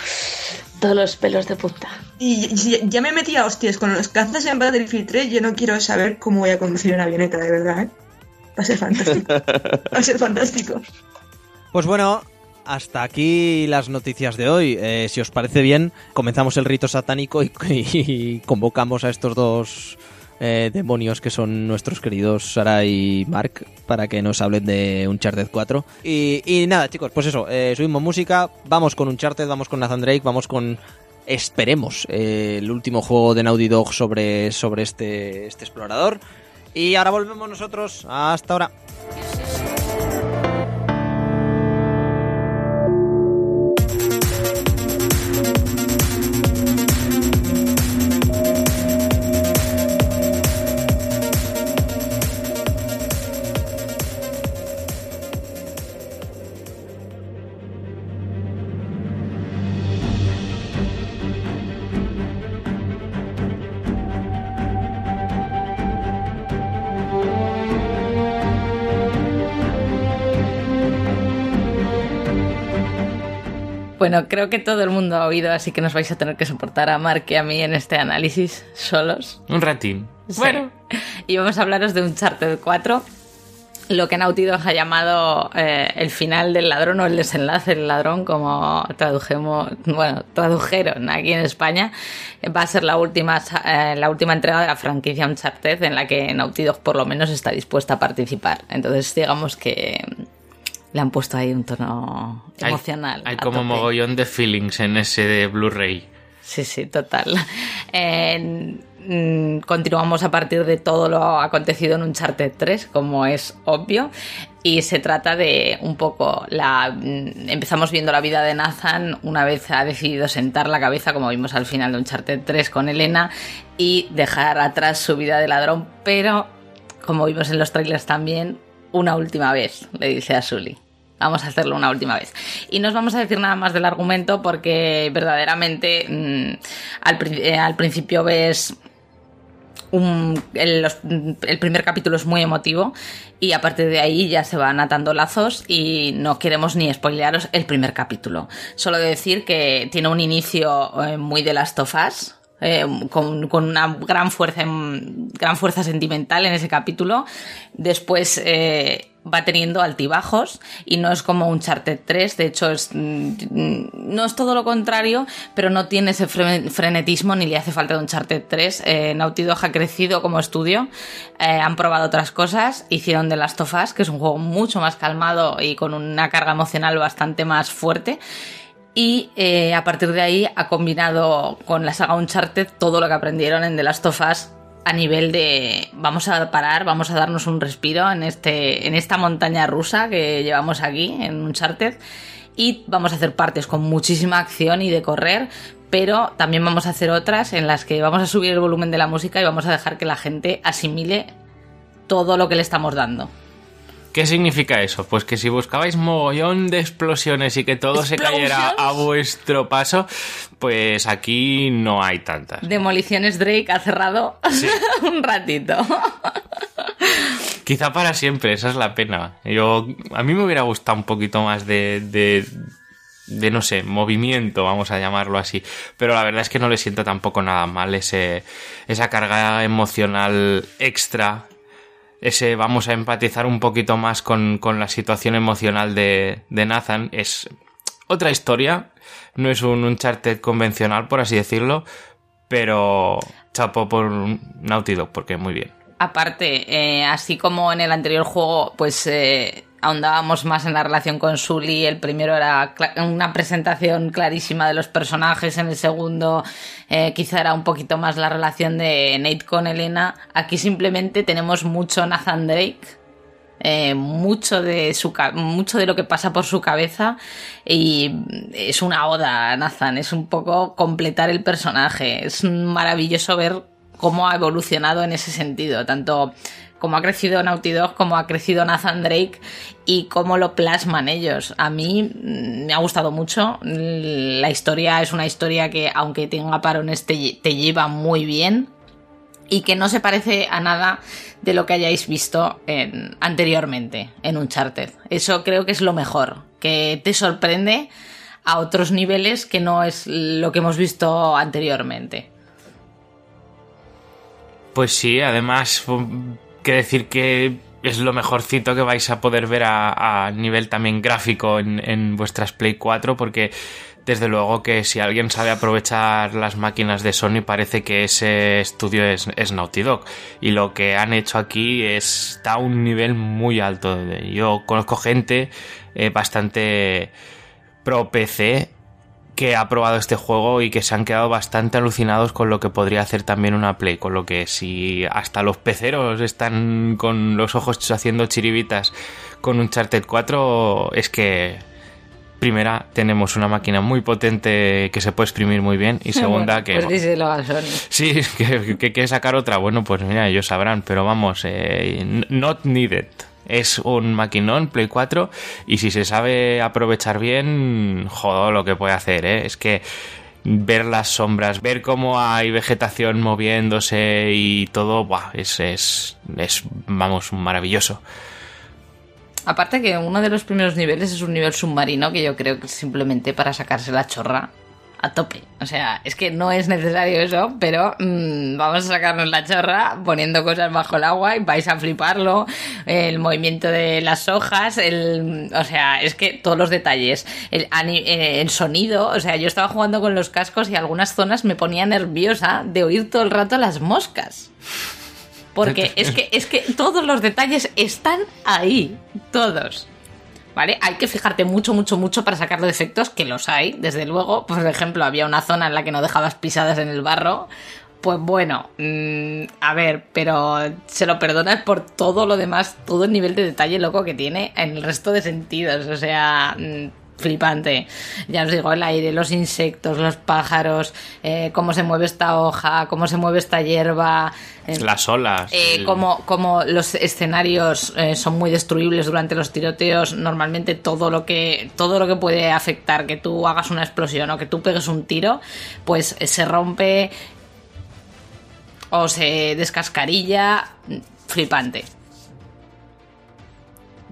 todos los pelos de puta. Y ya me metí a hostias con los cazas en Battlefield 3. Yo no quiero saber cómo voy a conducir una avioneta, de verdad, ¿eh? Va a ser fantástico. Va a ser fantástico. Pues bueno, hasta aquí las noticias de hoy. Eh, si os parece bien, comenzamos el rito satánico y convocamos a estos dos eh, demonios que son nuestros queridos Sara y Mark para que nos hablen de Uncharted 4. Y, nada, chicos, pues eso, eh, subimos música, vamos con Uncharted, vamos con Nathan Drake, vamos con esperemos eh, el último juego de Naughty Dog sobre, sobre este, este explorador. Y ahora volvemos nosotros. Hasta ahora. Bueno, creo que todo el mundo ha oído, así que nos vais a tener que soportar a Mark y a mí en este análisis solos. Un ratín. Bueno. [LAUGHS] Y vamos a hablaros de Uncharted 4, lo que Naughty Dog ha llamado eh, el final del ladrón o el desenlace del ladrón, como tradujemos, bueno, tradujeron aquí en España, va a ser la última, eh, la última entrega de la franquicia Uncharted en la que Naughty Dog por lo menos está dispuesta a participar. Entonces, digamos que le han puesto ahí un tono emocional. Hay, como mogollón de feelings en ese de Blu-ray. Sí, sí, total. Mm, continuamos a partir de todo lo acontecido en Uncharted 3, como es obvio. Y se trata de un poco la. Mm, empezamos viendo la vida de Nathan una vez ha decidido sentar la cabeza, como vimos al final de Uncharted 3 con Elena, y dejar atrás su vida de ladrón, pero como vimos en los trailers también, una última vez, le dice a Sully. Vamos a hacerlo una última vez. Y no os vamos a decir nada más del argumento porque verdaderamente mm, eh, al, principio ves el, el, primer capítulo es muy emotivo y a partir de ahí ya se van atando lazos y no queremos ni spoilearos el primer capítulo. Solo decir que tiene un inicio eh, muy de Last of Us, eh, con, una gran fuerza, gran fuerza sentimental en ese capítulo. Después eh, va teniendo altibajos y no es como un Charter 3, de hecho es, mm, no es todo lo contrario, pero no tiene ese frenetismo ni le hace falta un Charter 3. Eh, Naughty Dog ha crecido como estudio, han probado otras cosas, hicieron The Last of Us, que es un juego mucho más calmado y con una carga emocional bastante más fuerte y eh, a partir de ahí ha combinado con la saga Uncharted todo lo que aprendieron en The Last of Us a nivel de vamos a parar, vamos a darnos un respiro en, este, en esta montaña rusa que llevamos aquí en Uncharted y vamos a hacer partes con muchísima acción y de correr, pero también vamos a hacer otras en las que vamos a subir el volumen de la música y vamos a dejar que la gente asimile todo lo que le estamos dando. ¿Qué significa eso? Pues que si buscabais mogollón de explosiones y que todo se cayera a vuestro paso, pues aquí no hay tantas. Demoliciones Drake ha cerrado [LAUGHS] un ratito. Quizá para siempre, esa es la pena. Yo, a mí me hubiera gustado un poquito más de, de, de no sé, movimiento, vamos a llamarlo así. Pero la verdad es que no le siento tampoco nada mal ese, esa carga emocional extra ese vamos a empatizar un poquito más con, la situación emocional de, de, Nathan. Es otra historia, no es un Uncharted convencional, por así decirlo, Pero chapo por Naughty Dog, porque muy bien. Aparte, eh, así como en el anterior juego, pues eh, ahondábamos más en la relación con Sully. El primero era una presentación clarísima de los personajes. En el segundo, eh, quizá era un poquito más la relación de Nate con Elena. Aquí simplemente tenemos mucho Nathan Drake. mucho de su mucho de lo que pasa por su cabeza y es una oda a Nathan es un poco completar el personaje es maravilloso ver cómo ha evolucionado en ese sentido, tanto como ha crecido Naughty Dog, como ha crecido Nathan Drake y cómo lo plasman ellos. A mí mm, me ha gustado mucho. La historia es una historia que, aunque tenga parones, te, te lleva muy bien y que no se parece a nada de lo que hayáis visto en, anteriormente en Uncharted. Eso creo que es lo mejor, que te sorprende a otros niveles que no es lo que hemos visto anteriormente. Pues sí, además, que decir que es lo mejorcito que vais a poder ver a, nivel también gráfico en, vuestras Play 4, porque desde luego que si alguien sabe aprovechar las máquinas de Sony, parece que ese estudio es, es Naughty Dog. Y lo que han hecho aquí está a un nivel muy alto. Yo conozco gente eh, bastante pro PC que ha probado este juego y que se han quedado bastante alucinados con lo que podría hacer también una Play, con lo que si hasta los peceros están con los ojos haciendo chiribitas con un Charted 4, es que primera tenemos una máquina muy potente que se puede exprimir muy bien y [LAUGHS] segunda que pues sí [LAUGHS] que, que, que, sacar otra bueno pues mira ellos sabrán pero vamos eh, not needed es un maquinón Play 4 y si se sabe aprovechar bien, joder lo que puede hacer, ¿eh? Es que ver las sombras, ver cómo hay vegetación moviéndose y todo, es, es, es, vamos, maravilloso. Aparte que uno de los primeros niveles es un nivel submarino que yo creo que es simplemente para sacarse la chorra a tope. O sea, es que no es necesario eso, pero mm, vamos a sacarnos la chorra poniendo cosas bajo el agua y vais a fliparlo. El movimiento de las hojas, el, o sea, es que todos los detalles, el, eh, el sonido, o sea, yo estaba jugando con los cascos y algunas zonas me ponía nerviosa de oír todo el rato las moscas. Porque es que, es que todos los detalles están ahí, todos. ¿Vale? Hay que fijarte mucho, mucho, mucho para sacar los defectos, que los hay, desde luego. Por ejemplo, había una zona en la que no dejabas pisadas en el barro. Pues bueno, mm, a ver, pero se lo perdonas por todo lo demás, todo el nivel de detalle loco que tiene en el resto de sentidos. O sea, mm, flipante. Ya os digo, el aire, los insectos, los pájaros, eh, cómo se mueve esta hoja, cómo se mueve esta hierba. Eh, Las olas. Eh, como, los escenarios son muy destruibles durante los tiroteos, normalmente todo lo que todo lo que puede afectar que tú hagas una explosión o que tú pegues un tiro, pues se rompe o se descascarilla. Flipante.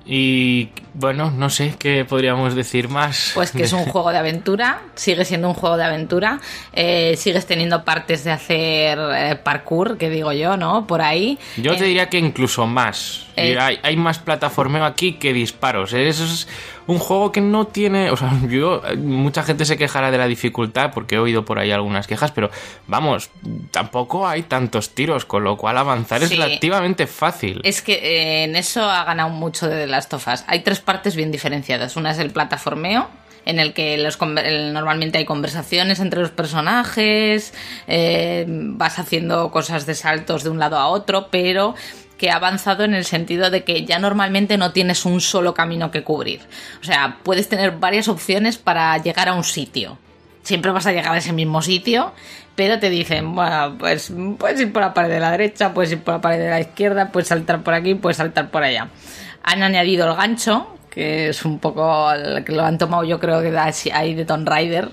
Y bueno, no sé qué podríamos decir más. Pues que es un [LAUGHS] juego de aventura, sigue siendo un juego de aventura, eh, sigues teniendo partes de hacer eh, parkour, que digo yo, ¿no? Por ahí. Yo te eh, diría que incluso más. hay, hay, más plataformeo aquí que disparos. Eso es un juego que no tiene, o sea, [LAUGHS] yo, mucha gente se quejará de la dificultad porque he oído por ahí algunas quejas, pero vamos, tampoco hay tantos tiros, con lo cual avanzar es relativamente fácil. Es que eh, en eso ha ganado mucho de las tofas. Hay tres partes bien diferenciadas. Una es el plataformeo, en el que los, normalmente hay conversaciones entre los personajes, eh, vas haciendo cosas de saltos de un lado a otro, pero que ha avanzado en el sentido de que ya normalmente no tienes un solo camino que cubrir. O sea, puedes tener varias opciones para llegar a un sitio. Siempre vas a llegar a ese mismo sitio, pero te dicen, bueno, pues puedes ir por la pared de la derecha, puedes ir por la pared de la izquierda, puedes saltar por aquí, puedes saltar por allá. Han añadido el gancho, que es un poco que lo han tomado yo creo que ahí de Tomb Raider,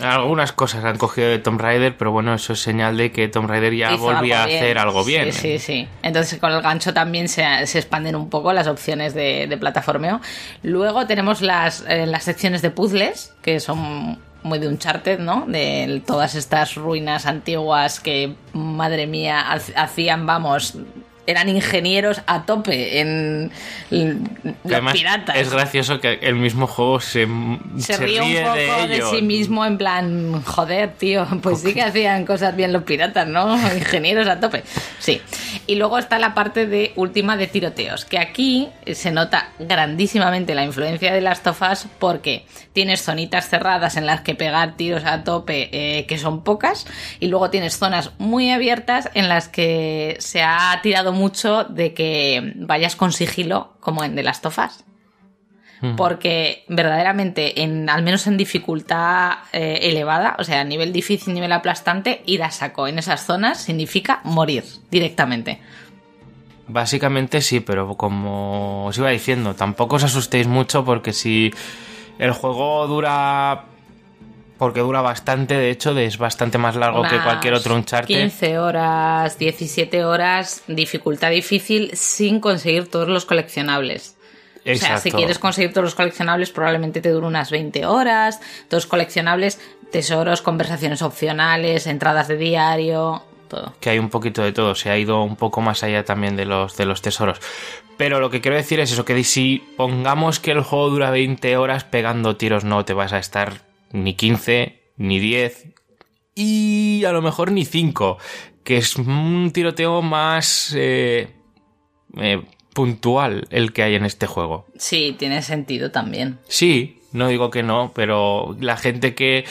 algunas cosas han cogido de Tomb Raider, pero bueno, eso es señal de que Tomb Raider ya volvía a hacer algo bien. Sí, sí, sí. Entonces con el gancho también se, expanden un poco las opciones de, de plataformeo. Luego tenemos las, eh, las secciones de puzzles, que son muy de Uncharted, ¿no? De todas estas ruinas antiguas que, madre mía, hacían, vamos, eran ingenieros a tope en, los piratas. Es gracioso que el mismo juego se, se, ríe, un poco de, sí mismo en plan, joder, tío, pues sí que hacían cosas bien los piratas, ¿no? [LAUGHS] Ingenieros a tope. Sí. Y luego está la parte de última de tiroteos, que aquí se nota grandísimamente la influencia de las tofas porque tienes zonitas cerradas en las que pegar tiros a tope, eh, que son pocas, y luego tienes zonas muy abiertas en las que se ha tirado mucho de que vayas con sigilo, como en de las tofas. Porque verdaderamente, en, al menos en dificultad eh, elevada, o sea, a nivel difícil, nivel aplastante, ir a saco en esas zonas significa morir directamente. Básicamente sí, pero como os iba diciendo, tampoco os asustéis mucho porque si el juego dura porque dura bastante, de hecho, es bastante más largo que cualquier otro Uncharted. 15 horas, 17 horas, dificultad difícil sin conseguir todos los coleccionables. O sea, si quieres conseguir todos los coleccionables, probablemente te dure unas 20 horas. Todos coleccionables, tesoros, conversaciones opcionales, entradas de diario, todo. Que hay un poquito de todo, se ha ido un poco más allá también de los, de los tesoros. Pero lo que quiero decir es eso, que si pongamos que el juego dura 20 horas pegando tiros, no te vas a estar ni 15, ni 10 y a lo mejor ni 5, que es un tiroteo más eh, eh, puntual el que hay en este juego. Sí, tiene sentido también. Sí, no digo que no, pero la gente que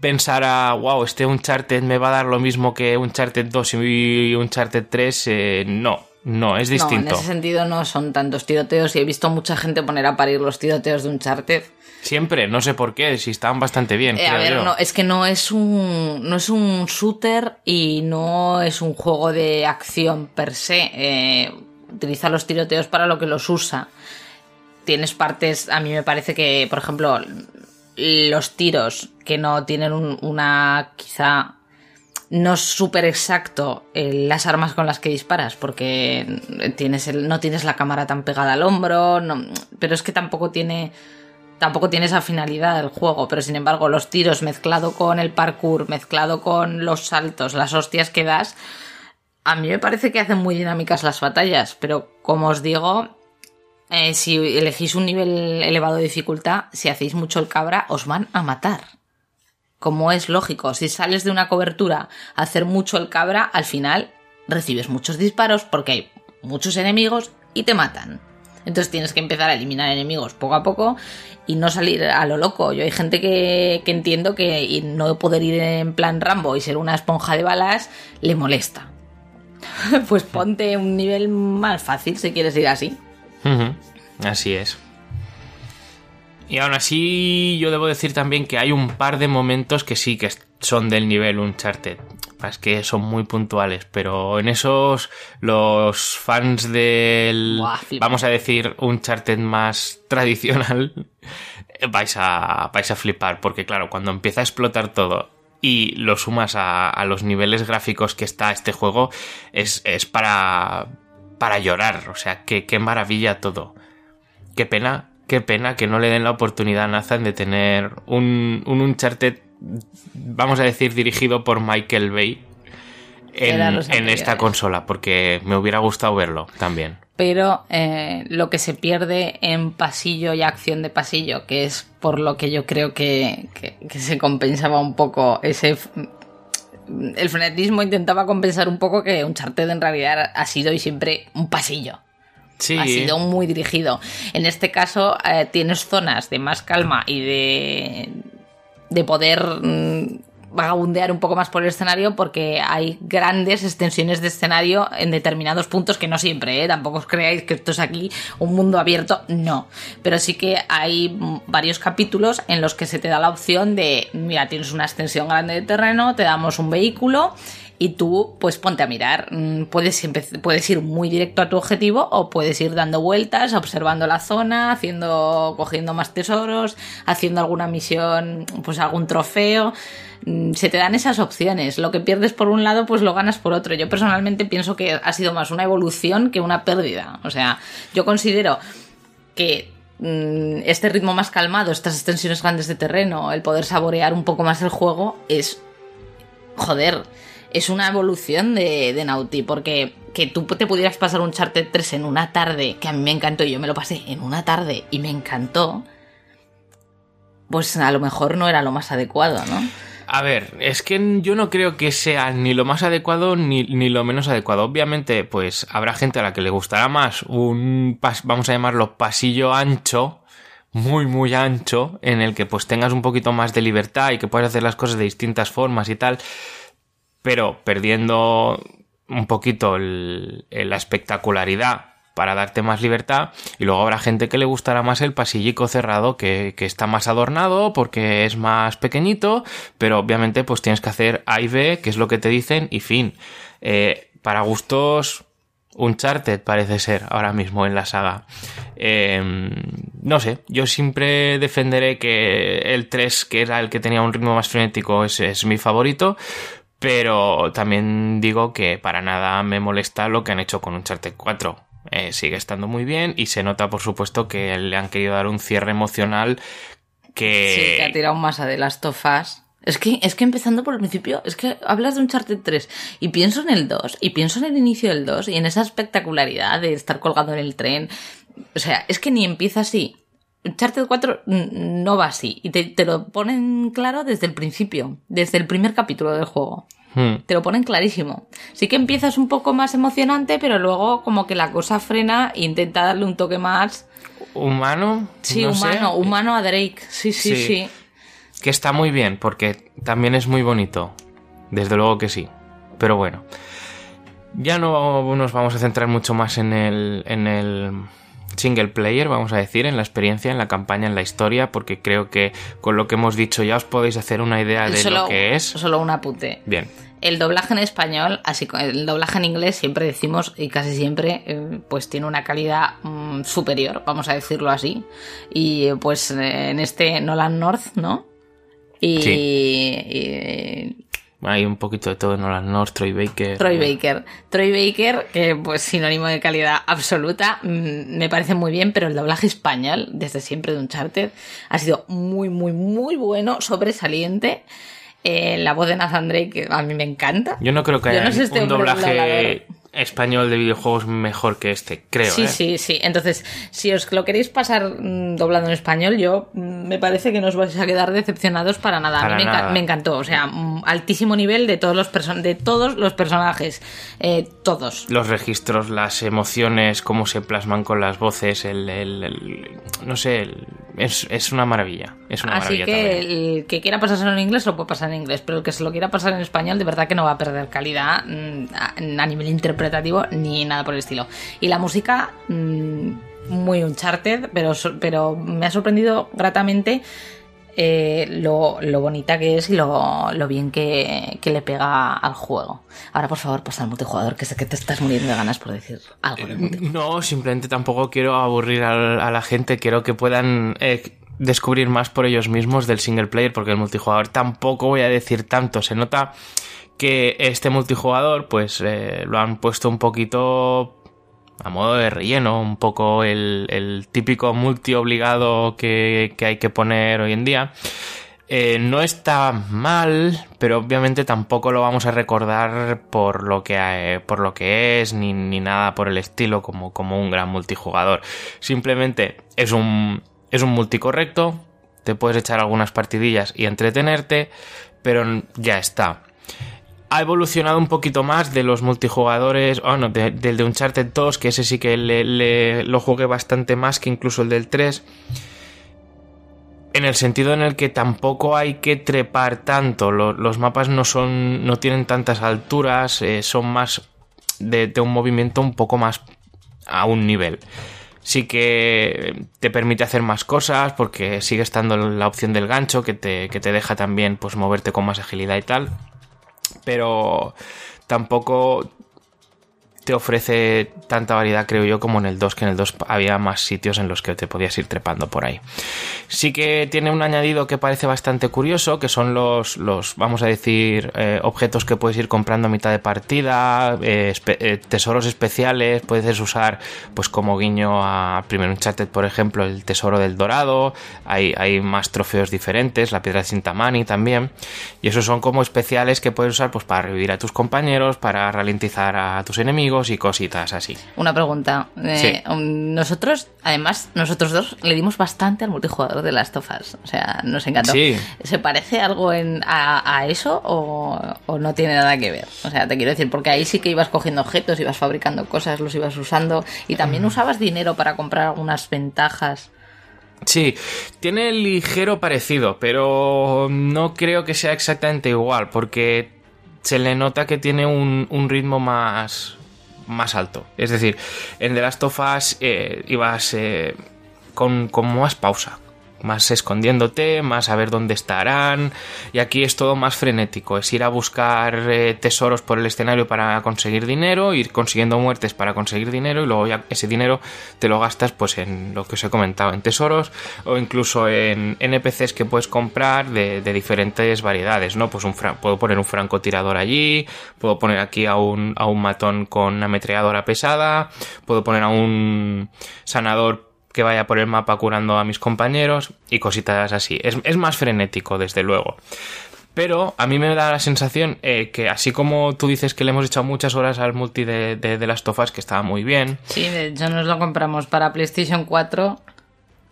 pensara, wow, este Uncharted me va a dar lo mismo que Uncharted 2 y Uncharted 3, eh, no, no, es distinto. No, en ese sentido no son tantos tiroteos y he visto mucha gente poner a parir los tiroteos de Uncharted Siempre, no sé por qué, si estaban bastante bien. Eh, a ver, no, es que no es un no es un shooter y no es un juego de acción per se. Eh, utiliza los tiroteos para lo que los usa. Tienes partes, a mí me parece que, por ejemplo, los tiros que no tienen una quizá no es súper exacto eh, las armas con las que disparas porque tienes el, no tienes la cámara tan pegada al hombro, pero es que tampoco tiene tampoco tiene esa finalidad el juego, pero sin embargo los tiros mezclado con el parkour, mezclado con los saltos, las hostias que das, a mí me parece que hacen muy dinámicas las batallas, pero como os digo, eh, si elegís un nivel elevado de dificultad, si hacéis mucho el cabra, os van a matar. Como es lógico, si sales de una cobertura a hacer mucho el cabra, al final recibes muchos disparos porque hay muchos enemigos y te matan. Entonces tienes que empezar a eliminar enemigos poco a poco y no salir a lo loco. Yo hay gente que, entiendo que no poder ir en plan Rambo y ser una esponja de balas le molesta. [LAUGHS] pues ponte un nivel más fácil si quieres ir así. Así es. Y aún así, yo debo decir también que hay un par de momentos que sí que son del nivel Uncharted. Es que son muy puntuales, pero en esos los fans del, vamos a decir, Uncharted más [LAUGHS] tradicional, vais a, vais a flipar, porque claro, cuando empieza a explotar todo y lo sumas a, los niveles gráficos que está este juego, es, es para, para llorar, o sea, que, qué maravilla todo. Qué pena qué pena que no le den la oportunidad a Nathan de tener un, un Uncharted, vamos a decir, dirigido por Michael Bay en, esta consola, porque me hubiera gustado verlo también. Pero eh, lo que se pierde en pasillo y acción de pasillo, que es por lo que yo creo que, que se compensaba un poco ese el frenetismo intentaba compensar un poco que Uncharted en realidad ha sido y siempre un pasillo. Ha sido muy dirigido. En este caso eh, tienes zonas de más calma y de, de poder mm, vagabundear un poco más por el escenario porque hay grandes extensiones de escenario en determinados puntos que no siempre, ¿eh? tampoco os creáis que esto es aquí un mundo abierto, no. Pero sí que hay varios capítulos en los que se te da la opción de, mira, tienes una extensión grande de terreno, te damos un vehículo y tú pues ponte a mirar. Mm, puedes, puedes ir muy directo a tu objetivo o puedes ir dando vueltas, observando la zona, haciendo, cogiendo más tesoros, haciendo alguna misión, pues algún trofeo. Mm, se te dan esas opciones. Lo que pierdes por un lado, pues lo ganas por otro. Yo personalmente pienso que ha sido más una evolución que una pérdida. O sea, yo considero que mm, este ritmo más calmado, estas extensiones grandes de terreno, el poder saborear un poco más el juego, es. Joder, es una evolución de, de porque que tú te pudieras pasar un Charter 3 en una tarde, que a mí me encantó y yo me lo pasé en una tarde y me encantó, pues a lo mejor no era lo más adecuado, ¿no? A ver, es que yo no creo que sea ni lo más adecuado ni, ni, lo menos adecuado. Obviamente, pues habrá gente a la que le gustará más un, vamos a llamarlo, pasillo ancho, muy, muy ancho, en el que pues tengas un poquito más de libertad y que puedas hacer las cosas de distintas formas y tal, pero perdiendo un poquito la espectacularidad para darte más libertad y luego habrá gente que le gustará más el pasillico cerrado que, está más adornado porque es más pequeñito pero obviamente pues tienes que hacer A y B que es lo que te dicen y fin eh, para gustos Uncharted parece ser ahora mismo en la saga. Em, no sé, yo siempre defenderé que el 3, que era el que tenía un ritmo más frenético, es, es mi favorito. Pero también digo que para nada me molesta lo que han hecho con Uncharted 4. Eh, sigue estando muy bien y se nota, por supuesto, que le han querido dar un cierre emocional que... Sí, que ha tirado más a de las tofas. Es que, es que empezando por el principio, es que hablas de un Uncharted 3 y pienso en el 2 y pienso en el inicio del 2 y en esa espectacularidad de estar colgado en el tren. O sea, es que ni empieza así. Uncharted 4 no va así y te, te lo ponen claro desde el principio, desde el primer capítulo del juego. Hmm. Te lo ponen clarísimo. Sí que empiezas un poco más emocionante, pero luego como que la cosa frena e intenta darle un toque más... ¿Humano? Sí, humano, humano a Drake. Sí, sí, sí, Que está muy bien, porque también es muy bonito. Desde luego que sí. Pero bueno. Ya no nos vamos a centrar mucho más en el, en el single player, vamos a decir, en la experiencia, en la campaña, en la historia, porque creo que con lo que hemos dicho ya os podéis hacer una idea de lo que es. Solo un apunte. Bien. El doblaje en español, así como el doblaje en inglés, siempre decimos, y casi siempre, eh, pues tiene una calidad mm, superior, vamos a decirlo así. Y pues en este Nolan North, ¿no? Y, y hay un poquito de todo en Nolan North, Troy Baker. Troy Baker. Troy Baker, que pues sinónimo de calidad absoluta, mm, me parece muy bien, pero el doblaje español, desde siempre de Uncharted, ha sido muy, muy, muy bueno, sobresaliente. Eh, la voz de Nathan Drake a mí me encanta. Yo no creo que haya este un doblaje español de videojuegos mejor que este, creo. Sí, ¿eh? sí, sí. Entonces, si os lo queréis pasar mm, doblando en español, yo mm, me parece que no os vais a quedar decepcionados para nada. a mí me, encantó. O sea, mm, altísimo nivel de todos los, de todos los personajes. Eh, todos. Los registros, las emociones, cómo se plasman con las voces, el. no sé, es, una maravilla. Es una Así que el que quiera pasárselo en inglés lo puede pasar en inglés, pero el que se lo quiera pasar en español, de verdad que no va a perder calidad a, nivel interpretativo ni nada por el estilo. Y la música, mm, muy Uncharted, pero, pero me ha sorprendido gratamente eh, lo, bonita que es y lo, bien que, le pega al juego. Ahora, por favor, pasa al multijugador, que sé que te estás muriendo de ganas por decir algo. Eh, no, simplemente tampoco quiero aburrir a, la gente, quiero que puedan eh, descubrir más por ellos mismos del single player, porque el multijugador tampoco voy a decir tanto, se nota que este multijugador pues eh, lo han puesto un poquito a modo de relleno, un poco el, típico multi obligado que, hay que poner hoy en día. Eh, no está mal, pero obviamente tampoco lo vamos a recordar por lo que, eh, por lo que es, ni, nada por el estilo, como, como un gran multijugador. Simplemente es un, es un multi correcto, te puedes echar algunas partidillas y entretenerte, pero ya está ha evolucionado un poquito más de los multijugadores, bueno, del de, Uncharted 2, que ese sí que lo jugué bastante más que incluso el del 3. En el sentido en el que tampoco hay que trepar tanto, los, mapas no son, no tienen tantas alturas, eh, son más de, un movimiento un poco más a un nivel. Sí que te permite hacer más cosas porque sigue estando la opción del gancho que te, que te deja también pues moverte con más agilidad y tal pero tampoco te ofrece tanta variedad, creo yo, como en el 2, que en el 2 había más sitios en los que te podías ir trepando por ahí. Sí que tiene un añadido que parece bastante curioso, que son los, los vamos a decir, eh, objetos que puedes ir comprando a mitad de partida, eh, eh, tesoros especiales, puedes usar, pues como guiño a Primer Uncharted, por ejemplo, el tesoro del dorado, hay, hay más trofeos diferentes, la piedra de Sintamani también, y esos son como especiales que puedes usar pues para revivir a tus compañeros, para ralentizar a tus enemigos, amigos y cositas así. Una pregunta. Eh, um, nosotros, además, nosotros dos le dimos bastante al multijugador de Last of Us. O sea, nos encantó. Sí. ¿Se parece algo en, a, a eso o, o no tiene nada que ver? O sea, te quiero decir, porque ahí sí que ibas cogiendo objetos, ibas fabricando cosas, los ibas usando y también usabas dinero para comprar algunas ventajas. Sí, tiene ligero parecido, pero no creo que sea exactamente igual, porque se le nota que tiene un, un ritmo más, más alto. Es decir, en The Last of Us eh, ibas eh, con, con más pausa, más escondiéndote, más a ver dónde estarán. Y aquí es todo más frenético. Es ir a buscar eh, tesoros por el escenario para conseguir dinero, ir consiguiendo muertes para conseguir dinero y luego ese dinero te lo gastas pues en lo que os he comentado, en tesoros o incluso en NPCs que puedes comprar de, diferentes variedades, ¿no? Pues un puedo poner un francotirador allí, puedo poner aquí a un, a un matón con ametralladora pesada, puedo poner a un sanador que vaya por el mapa curando a mis compañeros y cositas así. Es, es más frenético, desde luego. Pero a mí me da la sensación eh, que así como tú dices que le hemos echado muchas horas al multi de, de, de las tofas, que estaba muy bien. Sí, de hecho nos lo compramos para PlayStation 4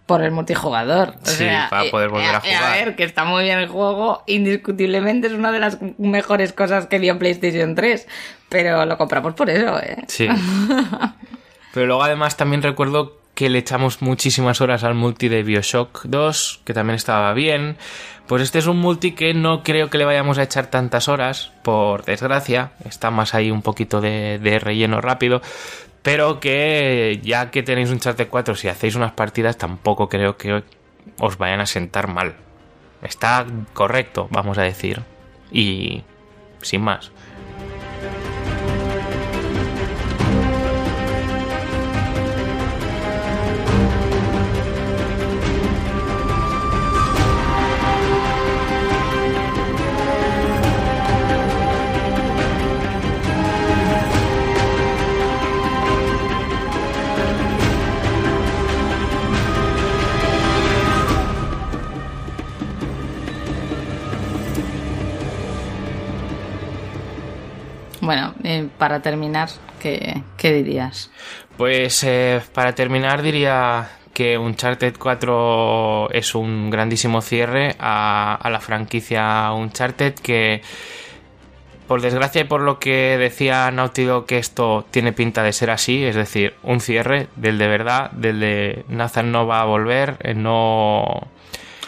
por el multijugador. O Sí, sea, para poder eh, volver a eh, jugar. A ver, que está muy bien el juego, indiscutiblemente es una de las mejores cosas que dio PlayStation 3, pero lo compramos por eso, ¿eh? Sí. [LAUGHS] Pero luego además también recuerdo que le echamos muchísimas horas al multi de Bioshock 2, que también estaba bien. Pues este es un multi que no creo que le vayamos a echar tantas horas, por desgracia. Está más ahí un poquito de, de relleno rápido. Pero que ya que tenéis un chat de 4, si hacéis unas partidas, tampoco creo que os vayan a sentar mal. Está correcto, vamos a decir. Y sin más. Bueno, eh, para terminar, ¿qué, qué dirías? Pues eh, para terminar diría que Uncharted 4 es un grandísimo cierre a, a la franquicia Uncharted que por desgracia y por lo que decía Naughty Dog que esto tiene pinta de ser así, es decir, un cierre del de verdad, del de Nathan no va a volver, eh, no...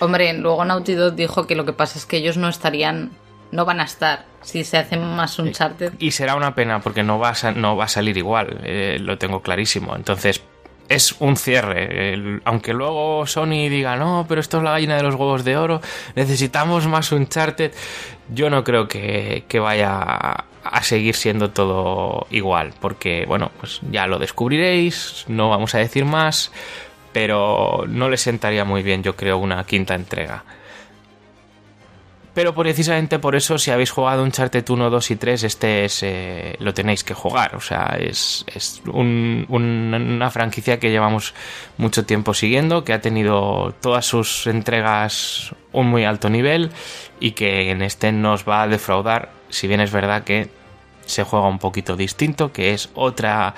Hombre, luego Naughty Dog dijo que lo que pasa es que ellos no estarían, no van a estar si se hace más Uncharted. Y será una pena porque no va a, sa- no va a salir igual, eh, lo tengo clarísimo. Entonces, es un cierre. El- aunque luego Sony diga, no, pero esto es la gallina de los huevos de oro, necesitamos más Uncharted. Yo no creo que, que vaya a, a seguir siendo todo igual, porque, bueno, pues ya lo descubriréis, no vamos a decir más, pero no le sentaría muy bien, yo creo, una quinta entrega. Pero precisamente por eso, si habéis jugado Uncharted 1, 2 y 3, este es, eh, lo tenéis que jugar. O sea, es, es un- un- una franquicia que llevamos mucho tiempo siguiendo, que ha tenido todas sus entregas un muy alto nivel y que en este nos va a defraudar, si bien es verdad que se juega un poquito distinto, que es otra,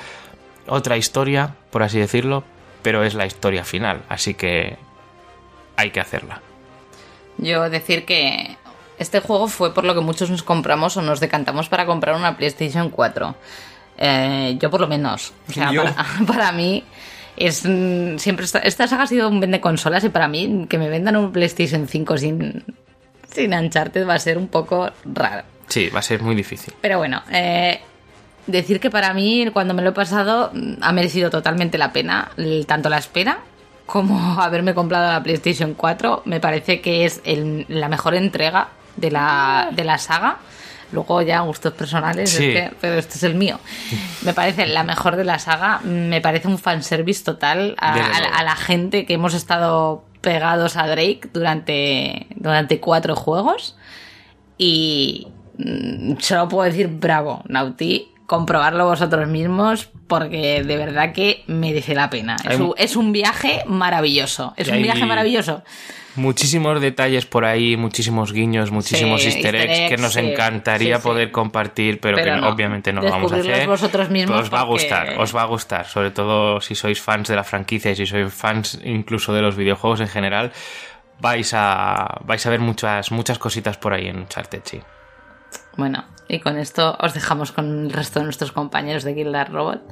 otra historia, por así decirlo, pero es la historia final, así que hay que hacerla. Yo decir que este juego fue por lo que muchos nos compramos o nos decantamos para comprar una PlayStation 4. Eh, yo por lo menos. O sea, [LAUGHS] para, [LAUGHS] para mí es mm, siempre esta, esta saga ha sido un vende consolas y para mí que me vendan un PlayStation 5 sin sin Uncharted va a ser un poco raro. Sí, va a ser muy difícil. Pero bueno, eh, decir que para mí, cuando me lo he pasado, mm, ha merecido totalmente la pena, tanto la espera como [LAUGHS] haberme comprado la PlayStation 4. Me parece que es el- la mejor entrega de la, de la saga. Luego ya gustos personales, Sí. es que- pero este es el mío. Me parece la mejor de la saga. Me parece un fanservice total a, a la gente que hemos estado pegados a Drake durante, durante cuatro juegos. Y mm, solo puedo decir bravo, Nauti, comprobarlo vosotros mismos porque de verdad que merece la pena. Es, un, es un viaje maravilloso. Es un viaje maravilloso. Muchísimos detalles por ahí, muchísimos guiños, muchísimos easter, eggs, que nos encantaría poder compartir, pero, que obviamente no lo vamos a hacer. Vosotros mismos os va a gustar, os va a gustar, sobre todo si sois fans de la franquicia y si sois fans incluso de los videojuegos en general, vais a vais a ver muchas muchas cositas por ahí en Uncharted, sí. Bueno, y con esto os dejamos con el resto de nuestros compañeros de Guild Robot.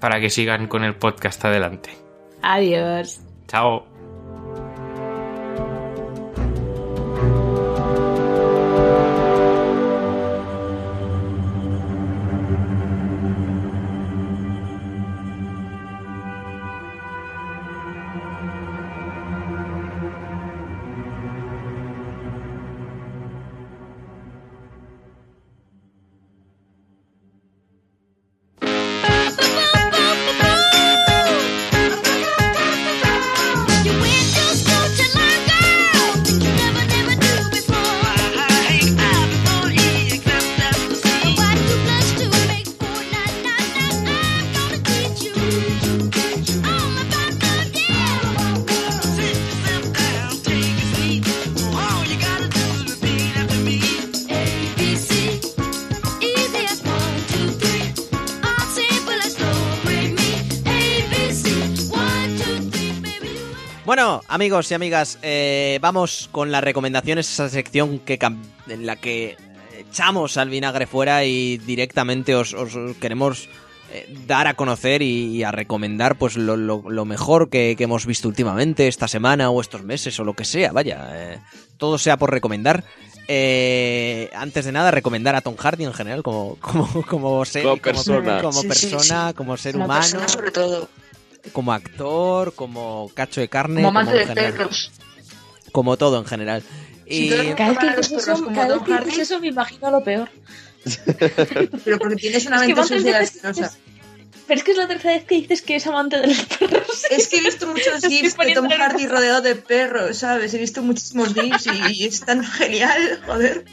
Para que sigan con el podcast adelante. Adiós. Chao. Amigos y amigas, eh, vamos con las recomendaciones, esa sección que en la que echamos al vinagre fuera y directamente os, queremos eh, dar a conocer y, a recomendar pues lo, mejor que, hemos visto últimamente, esta semana o estos meses o lo que sea, vaya, eh, todo sea por recomendar. antes de nada, recomendar a Tom Hardy en general como, [LAUGHS] como, como, ser, como persona, como, persona, como ser humano. sobre todo como actor, como cacho de carne. Como amante de perros. Como todo en general. Y... cada vez que dices eso, cada vez que dices eso me imagino lo peor. [LAUGHS] Pero porque tienes una mente social asquerosa. Pero es que es la tercera vez que dices que es amante de los perros. [LAUGHS] Es que he visto muchos gifs de Tom Hardy rodeado de perros, ¿sabes? He visto muchísimos gifs y, y es tan genial, joder.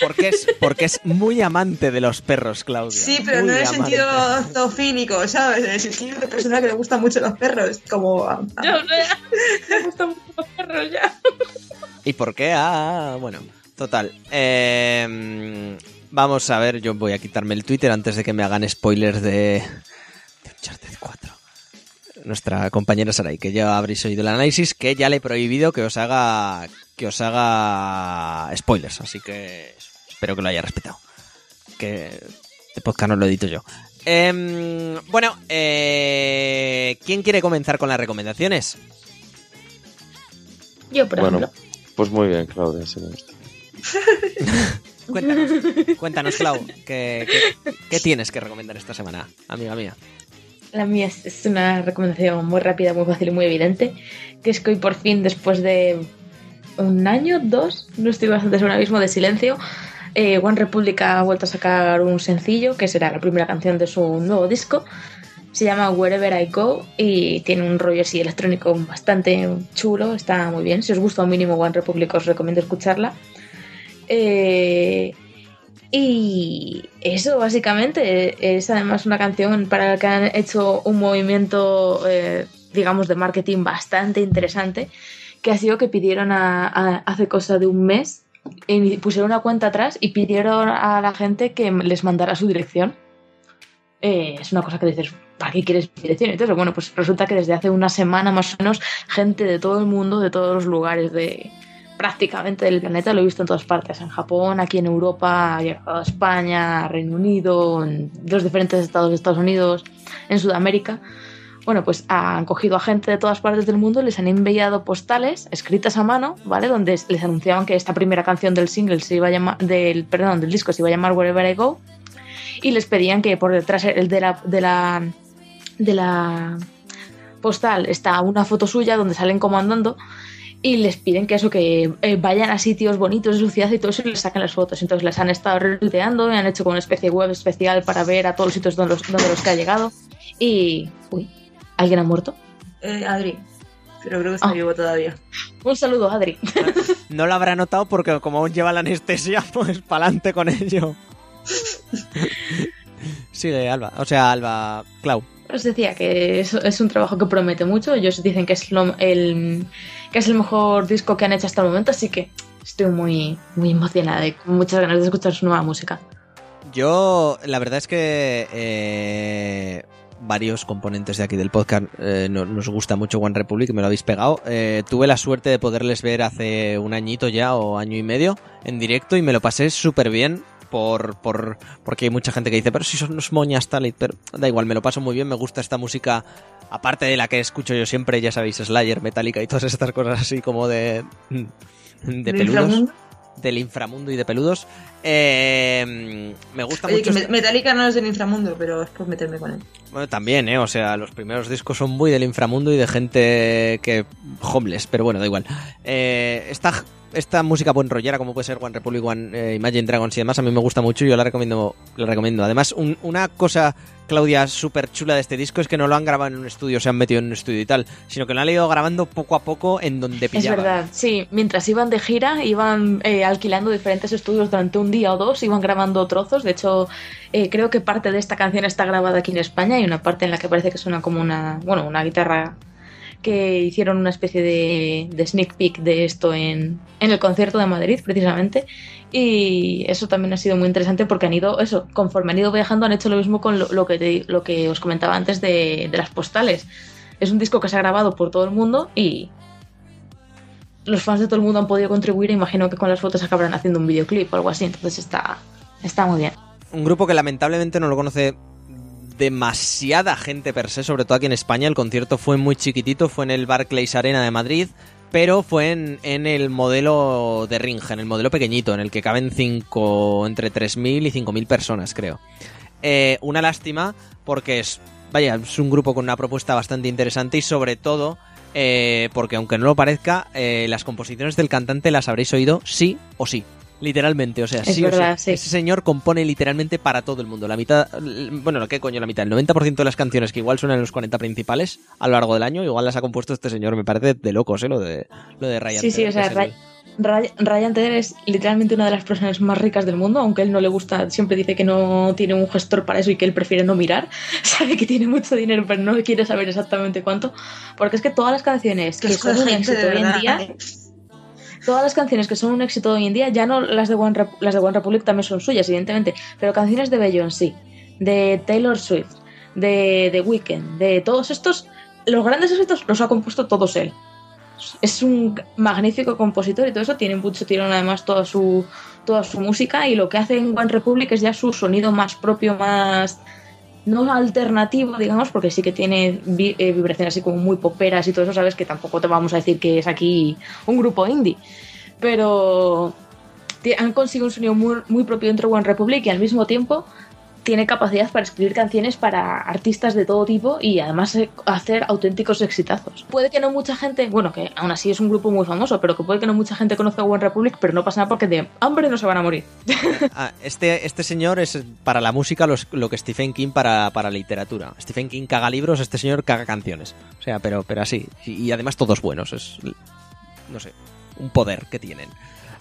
Porque es, porque es muy amante de los perros, Claudia. Sí, pero no en el sentido zoofílico, ¿sabes? En el sentido de persona que le gustan mucho los perros. Como. Yo, no, me gustan mucho los perros ya. ¿Y por qué? Ah, bueno, total. Em, vamos a ver, yo voy a quitarme el Twitter antes de que me hagan spoilers de. de Uncharted 4 nuestra compañera Sarai, que ya habréis oído el análisis, que ya le he prohibido que os haga que os haga spoilers, así que espero que lo haya respetado. Que de podcast no lo edito yo. Em, bueno, eh, ¿quién quiere comenzar con las recomendaciones? Yo, por bueno, Pues muy bien, Claudia, [LAUGHS] cuéntanos, cuéntanos, Clau, ¿qué, qué, tienes que recomendar esta semana, amiga mía? La mía es una recomendación muy rápida, muy fácil y muy evidente, que es que hoy por fin, después de un año, dos, no estoy bastante segura mismo, de silencio, eh, One Republic ha vuelto a sacar un sencillo, que será la primera canción de su nuevo disco. Se llama Wherever I Go y tiene un rollo así electrónico bastante chulo, está muy bien. Si os gusta un mínimo One Republic os recomiendo escucharla. Eh, y eso básicamente es además una canción para la que han hecho un movimiento, eh, digamos, de marketing bastante interesante que ha sido que pidieron a, hace cosa de un mes, y pusieron una cuenta atrás y pidieron a la gente que les mandara su dirección. Eh, es una cosa que dices, ¿para qué quieres mi dirección? Entonces, bueno, pues resulta que desde hace una semana más o menos, gente de todo el mundo, de todos los lugares de prácticamente del planeta, lo he visto en todas partes, en Japón, aquí en Europa, ha llegado a España, Reino Unido, en los diferentes estados de Estados Unidos, en Sudamérica bueno, pues han cogido a gente de todas partes del mundo, les han enviado postales escritas a mano, ¿vale? Donde les anunciaban que esta primera canción del single se iba a llamar, del, perdón, del disco se iba a llamar Wherever I Go, y les pedían que por detrás de la, de la, de la postal está una foto suya donde salen como andando y les piden que eso, que eh, vayan a sitios bonitos de su ciudad y todo eso y les saquen las fotos. Entonces les han estado retuiteando han hecho como una especie de web especial para ver a todos los sitios donde los que ha llegado. Y. Uy, ¿Alguien ha muerto? Eh, Adri. Pero creo que está ah. vivo todavía. Un saludo, Adri. [LAUGHS] No lo habrá notado porque como aún lleva la anestesia, [LAUGHS] pues pa'lante con ello. [LAUGHS] sigue Alba. O sea, Alba, Clau. Os decía que es, es un trabajo que promete mucho. Ellos dicen que es lo- el que es el mejor disco que han hecho hasta el momento, así que estoy muy, muy emocionada y con muchas ganas de escuchar su nueva música. Yo, la verdad es que eh, varios componentes de aquí del podcast eh, no- nos gusta mucho One Republic, me lo habéis pegado. Eh, tuve la suerte de poderles ver hace un añito ya o año y medio en directo y me lo pasé súper bien. Por, por, porque hay mucha gente que dice, pero si son unos moñas tal, y- pero da igual, me lo paso muy bien, me gusta esta música, aparte de la que escucho yo siempre, ya sabéis, Slayer, Metallica y todas estas cosas así como de, de ¿Del peludos? Del inframundo y de peludos. Eh, me gusta Oye, mucho. que este- Me- Metallica no es del inframundo, pero es por meterme con él. Bueno, también, ¿eh? O sea, los primeros discos son muy del inframundo y de gente que. homeless, pero bueno, da igual. Eh, esta, esta música buen rollera, como puede ser One Republic, One eh, Imagine Dragons y demás, a mí me gusta mucho y yo la recomiendo. La recomiendo. Además, un- una cosa, Claudia, súper chula de este disco es que no lo han grabado en un estudio, se han metido en un estudio y tal, sino que lo han ido grabando poco a poco en donde Es pillaba. verdad, sí. Mientras iban de gira, iban eh, alquilando diferentes estudios durante un día o dos, iban grabando trozos. De hecho, eh, creo que parte de esta canción está grabada aquí en España y una parte en la que parece que suena como una, bueno, una guitarra que hicieron una especie de, sneak peek de esto en, en el concierto de Madrid, precisamente. Y eso también ha sido muy interesante porque han ido, eso, conforme han ido viajando, han hecho lo mismo con lo, que, lo que os comentaba antes de, de las postales. Es un disco que se ha grabado por todo el mundo y los fans de todo el mundo han podido contribuir. Imagino que con las fotos acabarán haciendo un videoclip o algo así. Entonces está, está muy bien. un grupo que lamentablemente no lo conoce demasiada gente per se, sobre todo aquí en España. El concierto fue muy chiquitito, fue en el Barclays Arena de Madrid, pero fue en, en el modelo de ring, en el modelo pequeñito, en el que caben cinco, entre 3.000 y 5.000 personas, creo. Eh, una lástima porque es, vaya, es un grupo con una propuesta bastante interesante y sobre todo eh, porque aunque no lo parezca, eh, las composiciones del cantante las habréis oído sí o sí. Literalmente, o sea, Es sí o sí. sí. Ese señor compone literalmente para todo el mundo. La mitad, bueno, ¿qué coño la mitad? El 90% de las canciones que igual suenan en los 40 principales a lo largo del año, igual las ha compuesto este señor. Me parece de locos, ¿eh? Lo de, lo de Ryan. Sí, sí, Tedder, o sea, Ray- Ray- Ryan Tedder es literalmente una de las personas más ricas del mundo, aunque él no le gusta, siempre dice que no tiene un gestor para eso y que él prefiere no mirar. [LAUGHS] Sabe que tiene mucho dinero, pero no quiere saber exactamente cuánto. Porque es que todas las canciones que son un éxito de hoy en día, todas las canciones que son un éxito hoy en día, ya no las de One, las de One Republic también son suyas, evidentemente, pero canciones de Beyoncé, de Taylor Swift, de The Weeknd, de todos estos, los grandes éxitos los ha compuesto todos él. Es un magnífico compositor y todo eso tiene mucho tirón además toda su toda su música y lo que hace en One Republic es ya su sonido más propio, más no alternativo, digamos, porque sí que tiene eh, vibraciones así como muy poperas y todo eso, sabes que tampoco te vamos a decir que es aquí un grupo indie, pero han conseguido un sonido muy, muy propio dentro de One Republic y al mismo tiempo tiene capacidad para escribir canciones para artistas de todo tipo y además hacer auténticos exitazos. Puede que no mucha gente, bueno, que aún así es un grupo muy famoso, pero que puede que no mucha gente conozca One Republic, pero no pasa nada porque de hambre no se van a morir. [LAUGHS] Ah, este, este señor es para la música lo que Stephen King para, para literatura. Stephen King caga libros, este señor caga canciones. O sea, pero, pero así. Y, y además todos buenos. Es, no sé, un poder que tienen.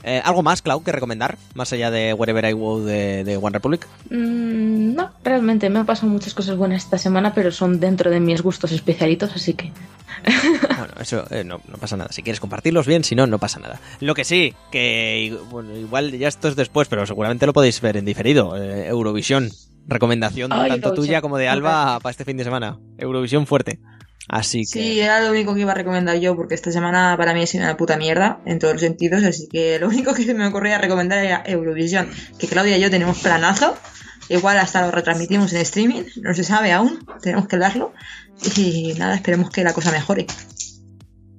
Eh, ¿Algo más, Clau, que recomendar? Más allá de Wherever I Go de, de One Republic. Mm, no, realmente me han pasado muchas cosas buenas esta semana, pero son dentro de mis gustos especialitos, así que [LAUGHS] Bueno, eso eh, no, no pasa nada. Si quieres compartirlos bien, si no, no pasa nada. Lo que sí, que bueno, igual ya esto es después, pero seguramente lo podéis ver en diferido. Eh, Eurovisión. Recomendación Ay, tanto Eurovisión. tuya como de Alba para este fin de semana. Eurovisión fuerte. Así que... Sí, era lo único que iba a recomendar yo, porque esta semana para mí ha sido una puta mierda en todos los sentidos, así que lo único que se me ocurría recomendar era Eurovisión, que Claudia y yo tenemos planazo, igual hasta lo retransmitimos en streaming, no se sabe aún, tenemos que hablarlo, y nada, esperemos que la cosa mejore.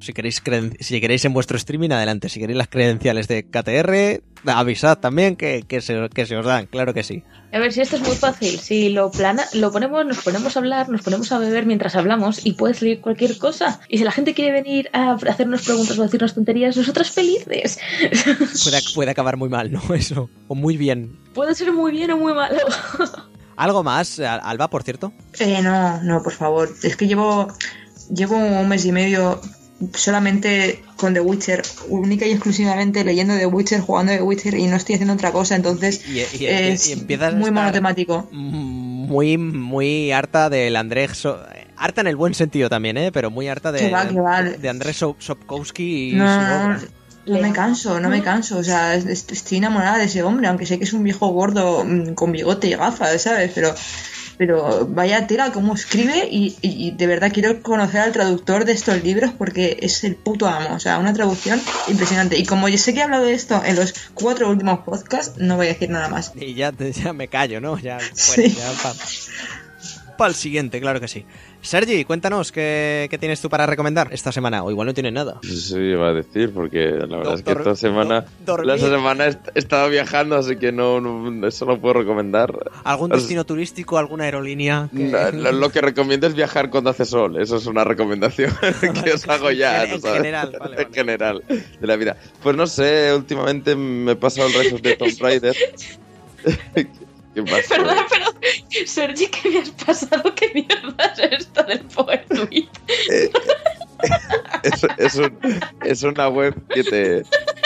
Si queréis, creden- si queréis en vuestro streaming, adelante. Si queréis las credenciales de KTR, avisad también que, que, se, que se os dan, claro que sí. A ver, si esto es muy fácil. Si lo plana, lo ponemos, nos ponemos a hablar, nos ponemos a beber mientras hablamos y puede salir cualquier cosa. Y si la gente quiere venir a hacernos preguntas o decirnos tonterías, nosotras felices. [LAUGHS] Puede, puede acabar muy mal, ¿no? [LAUGHS] Eso. O muy bien. puede ser muy bien o muy malo. [LAUGHS] ¿Algo más, Al- Alba, por cierto? Eh, no, no, por favor, es que llevo, llevo un mes y medio solamente con The Witcher, única y exclusivamente leyendo The Witcher, jugando The Witcher y no estoy haciendo otra cosa, entonces Y, y- y- es y empiezas a muy estar monotemático. mm, muy, muy harta del Andrés. So- harta en el buen sentido también, ¿eh? Pero muy harta de, Que va, que va. de Andrés So- Sopkowski y No, su no, no, obra. no me canso, no me canso. O sea, es- es- estoy enamorada de ese hombre, aunque sé que es un viejo gordo mm, con bigote y gafas, ¿sabes? Pero, pero vaya tela cómo escribe y, y- y de verdad quiero conocer al traductor de estos libros porque es el puto amo. O sea, una traducción impresionante. Y como yo sé que he hablado de esto en los cuatro últimos podcasts, no voy a decir nada más. Y ya, te- ya me callo, ¿no? Ya, [LAUGHS] Sí. ya para el siguiente, claro que sí. Sergi, cuéntanos qué, qué tienes tú para recomendar esta semana. O igual no tienes nada. Eso iba a decir, porque la verdad es que esta semana, la semana he est- he estado viajando, así que no, no- eso no puedo recomendar. ¿Algún destino turístico, alguna aerolínea? que- No, Lo, lo que recomiendo es viajar cuando hace sol. Eso es una recomendación [LAUGHS] que os hago ya. En- en ¿no sabes? general, vale, En general, de la vida. Pues no sé, últimamente me he pasado el of the Tomb Raider. [LAUGHS] ¿Qué pasa? Perdona, pero Sergi, ¿qué me has pasado? ¿Qué mierda es esto del Power Tweet? Eh, es, es un- es una web que te,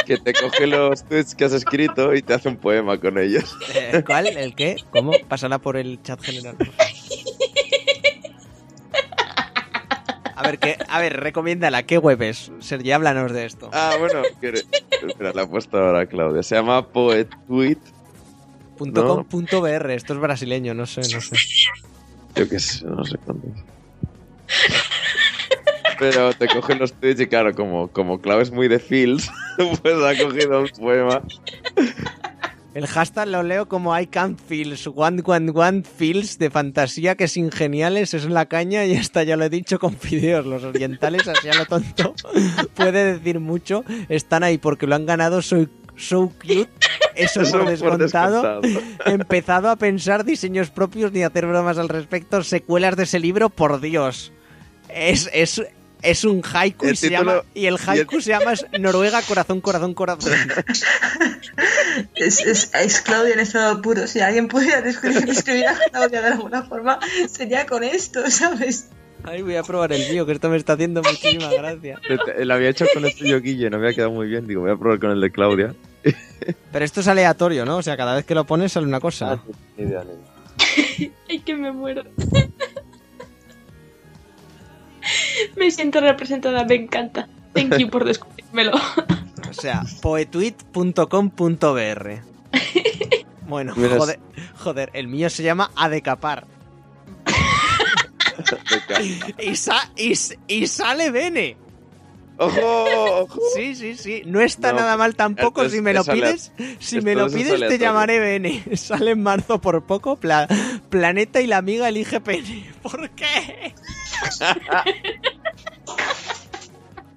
que te coge los tweets que has escrito y te hace un poema con ellos. Eh, ¿Cuál? ¿El qué? ¿Cómo? Pásala por el chat general. A ver, ¿qué? a ver, recomiéndala. ¿Qué web es? Sergi, háblanos de esto. Ah, bueno, espera, la he puesto ahora Claudia. Se llama Poetweet. Punto no. com, punto BR. Esto es brasileño, no sé, no sé. Yo qué sé, no sé cuánto. Pero te cogen los tweets y claro, como, como Clau es muy de feels, [LAUGHS] pues ha cogido un poema. El hashtag lo leo como I can't feels, one, one, one feels de fantasía que sin geniales es la caña y hasta ya lo he dicho con fideos. Los orientales, así a lo tonto, [LAUGHS] puede decir mucho. Están ahí porque lo han ganado, soy so cute. Eso, Eso por descontado. descontado. [LAUGHS] He empezado a pensar diseños propios ni hacer bromas al respecto. Secuelas de ese libro, por Dios. Es, es, es un haiku y, El se llama, y el haiku y el- se llama Noruega, corazón, corazón, corazón. Es, es, es Claudia en estado puro. Si alguien pudiera describir, describir a Claudia de alguna forma, sería con esto, ¿sabes? Ay, voy a probar el mío, que esto me está haciendo muchísima gracia. Lo había hecho con el tuyo, Guille, no me había quedado muy bien. Digo, voy a probar con el de Claudia. [LAUGHS] Pero esto es aleatorio, ¿no? O sea, cada vez que lo pones sale una cosa. [LAUGHS] Ay, que me muero. [LAUGHS] me siento representada, me encanta. Thank you por descubrírmelo. O sea, poetweet.com.br. Bueno, joder, joder, el mío se llama Adecapar. Y, sa- y y sale Bene. ¡Ojo! ojo. Sí, sí, sí. No está No, nada mal tampoco. si me lo pides, si me lo pides, te llamaré Bene. [LAUGHS] Sale en marzo por poco. Pla- Planeta y la amiga elige Pene. [LAUGHS] ¿Por qué?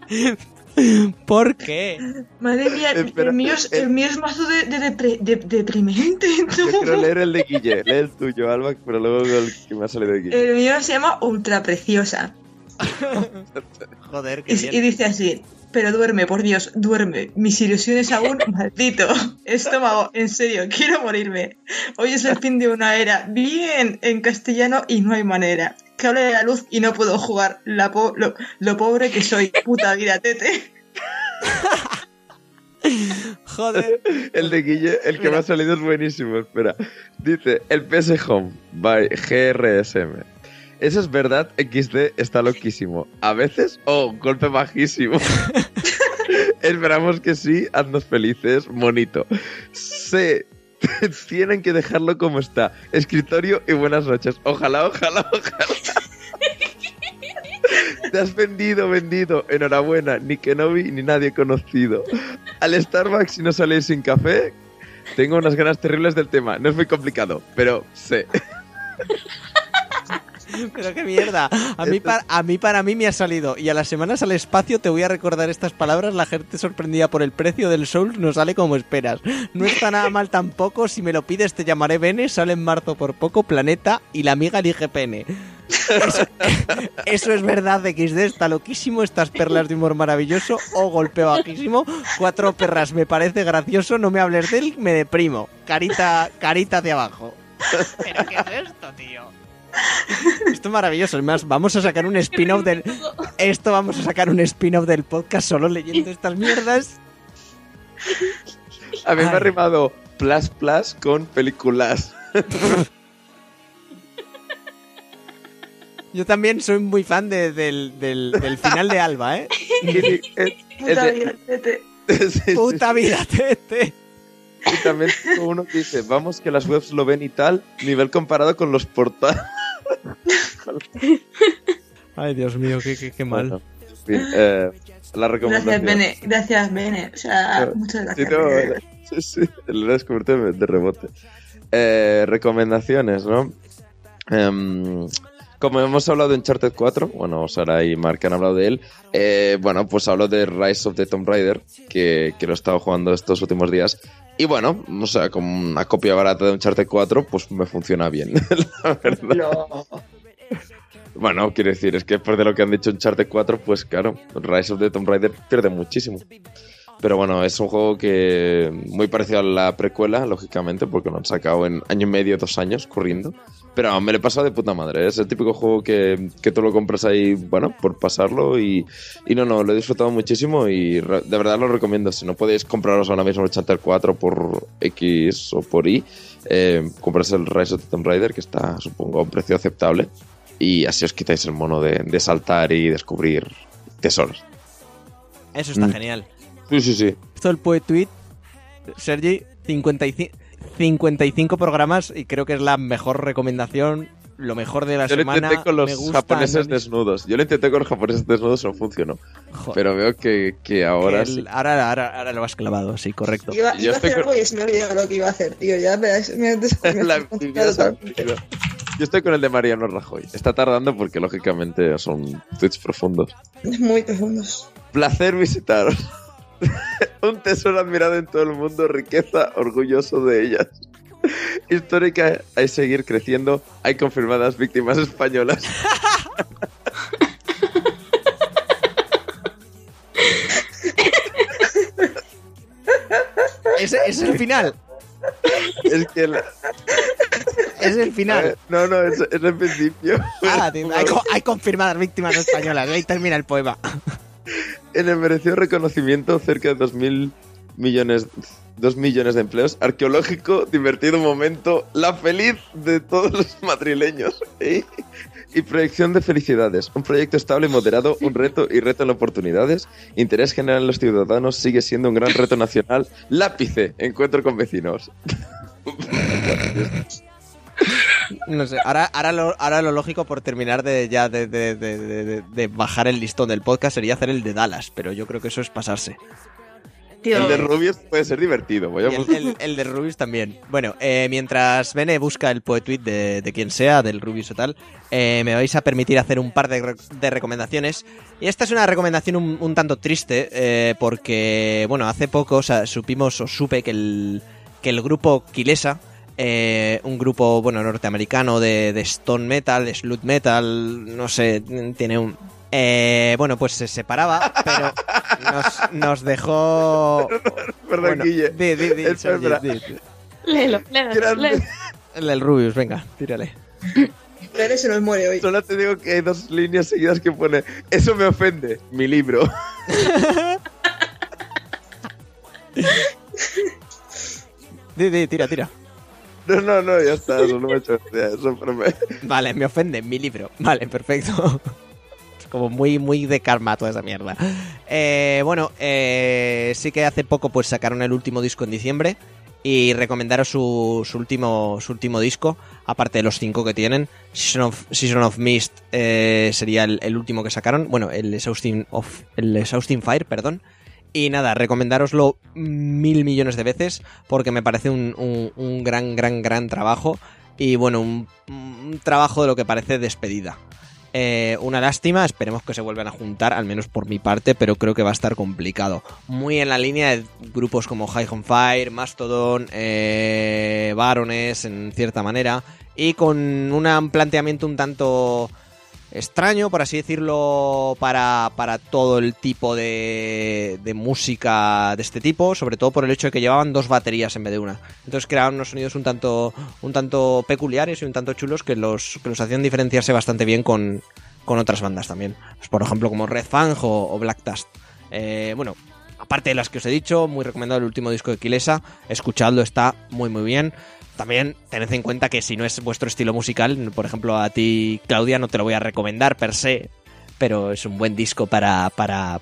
[LAUGHS] ¿Por qué? Madre mía, Espera, el, mío es, eh. el mío es mazo de, de, depre- de- deprimente. Yo ¿no? quiero leer el de Guille. Lee el tuyo, Alba, pero luego el que me ha salido de Guille. El mío se llama Ultra Preciosa. [LAUGHS] Joder, qué Y, bien. y dice así, pero duerme, por Dios, duerme. Mis ilusiones aún, [LAUGHS] maldito. Estómago, en serio, quiero morirme. Hoy es el fin de una era. Bien, en castellano y no hay manera. Que hable de la luz y no puedo jugar. La po- lo, lo pobre que soy. Puta vida, tete. [LAUGHS] Joder. El de Guille, el que Mira. me ha salido es buenísimo. Espera. Dice: El PS Home by GRSM. Eso es verdad, XD está loquísimo. A veces, oh, golpe bajísimo. [LAUGHS] Esperamos que sí, haznos felices, monito. Se [LAUGHS] tienen que dejarlo como está. Escritorio y buenas noches. Ojalá, ojalá, ojalá. [LAUGHS] Te has vendido, vendido. Enhorabuena, ni Kenobi ni nadie conocido. Al Starbucks si no saléis sin café, tengo unas ganas terribles del tema. No es muy complicado, pero sé. [LAUGHS] Pero qué mierda. A mí, para, a mí para mí me ha salido. Y a las semanas al espacio te voy a recordar estas palabras. La gente sorprendida por el precio del Soul no sale como esperas. No está nada mal tampoco. Si me lo pides te llamaré Bene. Sale en marzo por poco. Planeta. Y la amiga elige pene. Eso, [LAUGHS] eso es verdad XD. Está loquísimo. Estas perlas de humor maravilloso. O golpeo bajísimo. Cuatro perras. Me parece gracioso. No me hables de él. Me deprimo. Carita, carita de abajo. ¿Pero qué es esto, tío? Esto es maravilloso. Además, vamos a sacar un spin-off del. Esto vamos a sacar un spin-off del podcast solo leyendo [LAUGHS] estas mierdas. A mí me ha rimado plus plus con películas. Yo también soy muy fan de- del, del- del final de Alba, ¿eh? [LAUGHS] Puta vida, tete. [LAUGHS] Puta vida, tete. Y también uno que dice, vamos que las webs lo ven y tal, nivel comparado con los portales. [LAUGHS] Ay, Dios mío, qué, qué, qué mal. Bueno, eh, la Gracias, recomendación. Bene. Gracias, Bene. O sea, No, muchas Sí, gracias. no, Bene. [LAUGHS] sí, sí, lo he descubierto de, de rebote. Eh, recomendaciones, ¿no? Em, como hemos hablado de Uncharted 4, bueno, Sara y Mark han hablado de él, eh, bueno, pues hablo de Rise of the Tomb Raider, que, que lo he estado jugando estos últimos días. Y bueno, o sea, como una copia barata de Uncharted 4, pues me funciona bien, [LAUGHS] la verdad. No. Bueno, quiero decir, es que después de lo que han dicho Uncharted 4, pues claro, Rise of the Tomb Raider pierde muchísimo. Pero bueno, es un juego que muy parecido a la precuela, lógicamente, porque lo han sacado en año y medio, dos años, corriendo. Pero me lo he pasado de puta madre. Es el típico juego que, que tú lo compras ahí, bueno, por pasarlo. Y, y no, no, lo he disfrutado muchísimo y re- de verdad lo recomiendo. Si no podéis compraros ahora mismo el Uncharted 4 por X o por Y, eh, comprarse el Rise of the Tomb Raider, que está, supongo, a un precio aceptable. Y así os quitáis el mono de, de saltar y descubrir tesoros. Eso está Mm. genial. Sí, sí, sí. Esto el Poet Tweet, Sergi, 55, 55 programas y creo que es la mejor recomendación, lo mejor de la Yo lo semana. intenté con los gusta, japoneses no- desnudos. Yo lo intenté con los japoneses desnudos, no funcionó. Joder, Pero veo que, que ahora el- sí. ahora, ahora, ahora lo has clavado, sí, correcto. Iba, Yo iba a estoy hacer con- algo y se me olvidó lo que iba a hacer, tío. Ya me, me, me, [LAUGHS] La. Yo estoy con el de Mariano Rajoy. Está tardando porque, lógicamente, son tweets profundos. Muy profundos. Placer visitaros. [LAUGHS] Un tesoro admirado en todo el mundo, riqueza, orgulloso de ellas. Histórica, hay seguir creciendo, hay confirmadas víctimas españolas. [LAUGHS] Ese es el final, Es que la- es el final. ver, no, no, es, es el principio. Ah, tío, hay, hay confirmadas víctimas españolas, ahí termina el poema. En el reconocimiento, cerca de 2.000 millones, 2 millones de empleos. Arqueológico, divertido momento, la feliz de todos los madrileños. ¿eh? Y proyección de felicidades. Un proyecto estable y moderado, un reto y reto en oportunidades. Interés general en los ciudadanos sigue siendo un gran reto nacional. Lápice, encuentro con vecinos. [LAUGHS] No sé, ahora, ahora, lo, ahora lo lógico por terminar de ya de, de- de- de- de- de bajar el listón del podcast sería hacer el de Dallas, pero yo creo que eso es pasarse. Tío, El de Rubius puede ser divertido. Voy a el, el- el de Rubius también. Bueno, eh, mientras Bene busca el poet tweet de, de quien sea, del Rubius o tal, eh, me vais a permitir hacer un par de, re- de recomendaciones. Y esta es una recomendación un, un tanto triste, eh, porque, bueno, hace poco o sea, supimos o supe que el, que el grupo Kilesa, eh, un grupo, bueno, norteamericano de, de stone metal, de slut metal, no sé, tiene un... eh, bueno, pues se separaba, pero nos, nos dejó... Perdón, Bueno, Guille. léelo, léelo. El Rubius, venga, tírale. Pero se nos muere hoy. Solo te digo que hay dos líneas seguidas que pone Eso me ofende, mi libro. [LAUGHS] Di, di, tira, tira. No, no, no, ya está, eso no me gracia, eso pero me- Vale, me ofende mi libro. Vale, perfecto. Como muy, muy de karma toda esa mierda. Eh, bueno, eh, sí que hace poco pues sacaron el último disco en diciembre. Y recomendaros su, su último, su último disco, aparte de los cinco que tienen. Season of, Season of Mist eh, sería el, el último que sacaron. Bueno, el Exhausting, of, el Exhausting Fire, perdón. Y nada, recomendároslo mil millones de veces porque me parece un, un- gran, gran, gran trabajo. Y bueno, un, un trabajo de lo que parece despedida. Eh, una lástima, esperemos que se vuelvan a juntar, al menos por mi parte, pero creo que va a estar complicado. Muy en la línea de grupos como High on Fire, Mastodon, eh, Barones, en cierta manera, y con un planteamiento un tanto extraño, por así decirlo, para, para todo el tipo de, de música de este tipo, sobre todo por el hecho de que llevaban dos baterías en vez de una. Entonces creaban unos sonidos un tanto, un tanto peculiares y un tanto chulos que los, que los hacían diferenciarse bastante bien con, con otras bandas también. Pues, por ejemplo, como Red Fang o, o Black Dust. Eh, bueno, aparte de las que os he dicho, muy recomendado el último disco de Kilesa, escuchadlo, está muy muy bien. También tened en cuenta que si no es vuestro estilo musical, por ejemplo a ti Claudia no te lo voy a recomendar per se, pero es un buen disco para, para,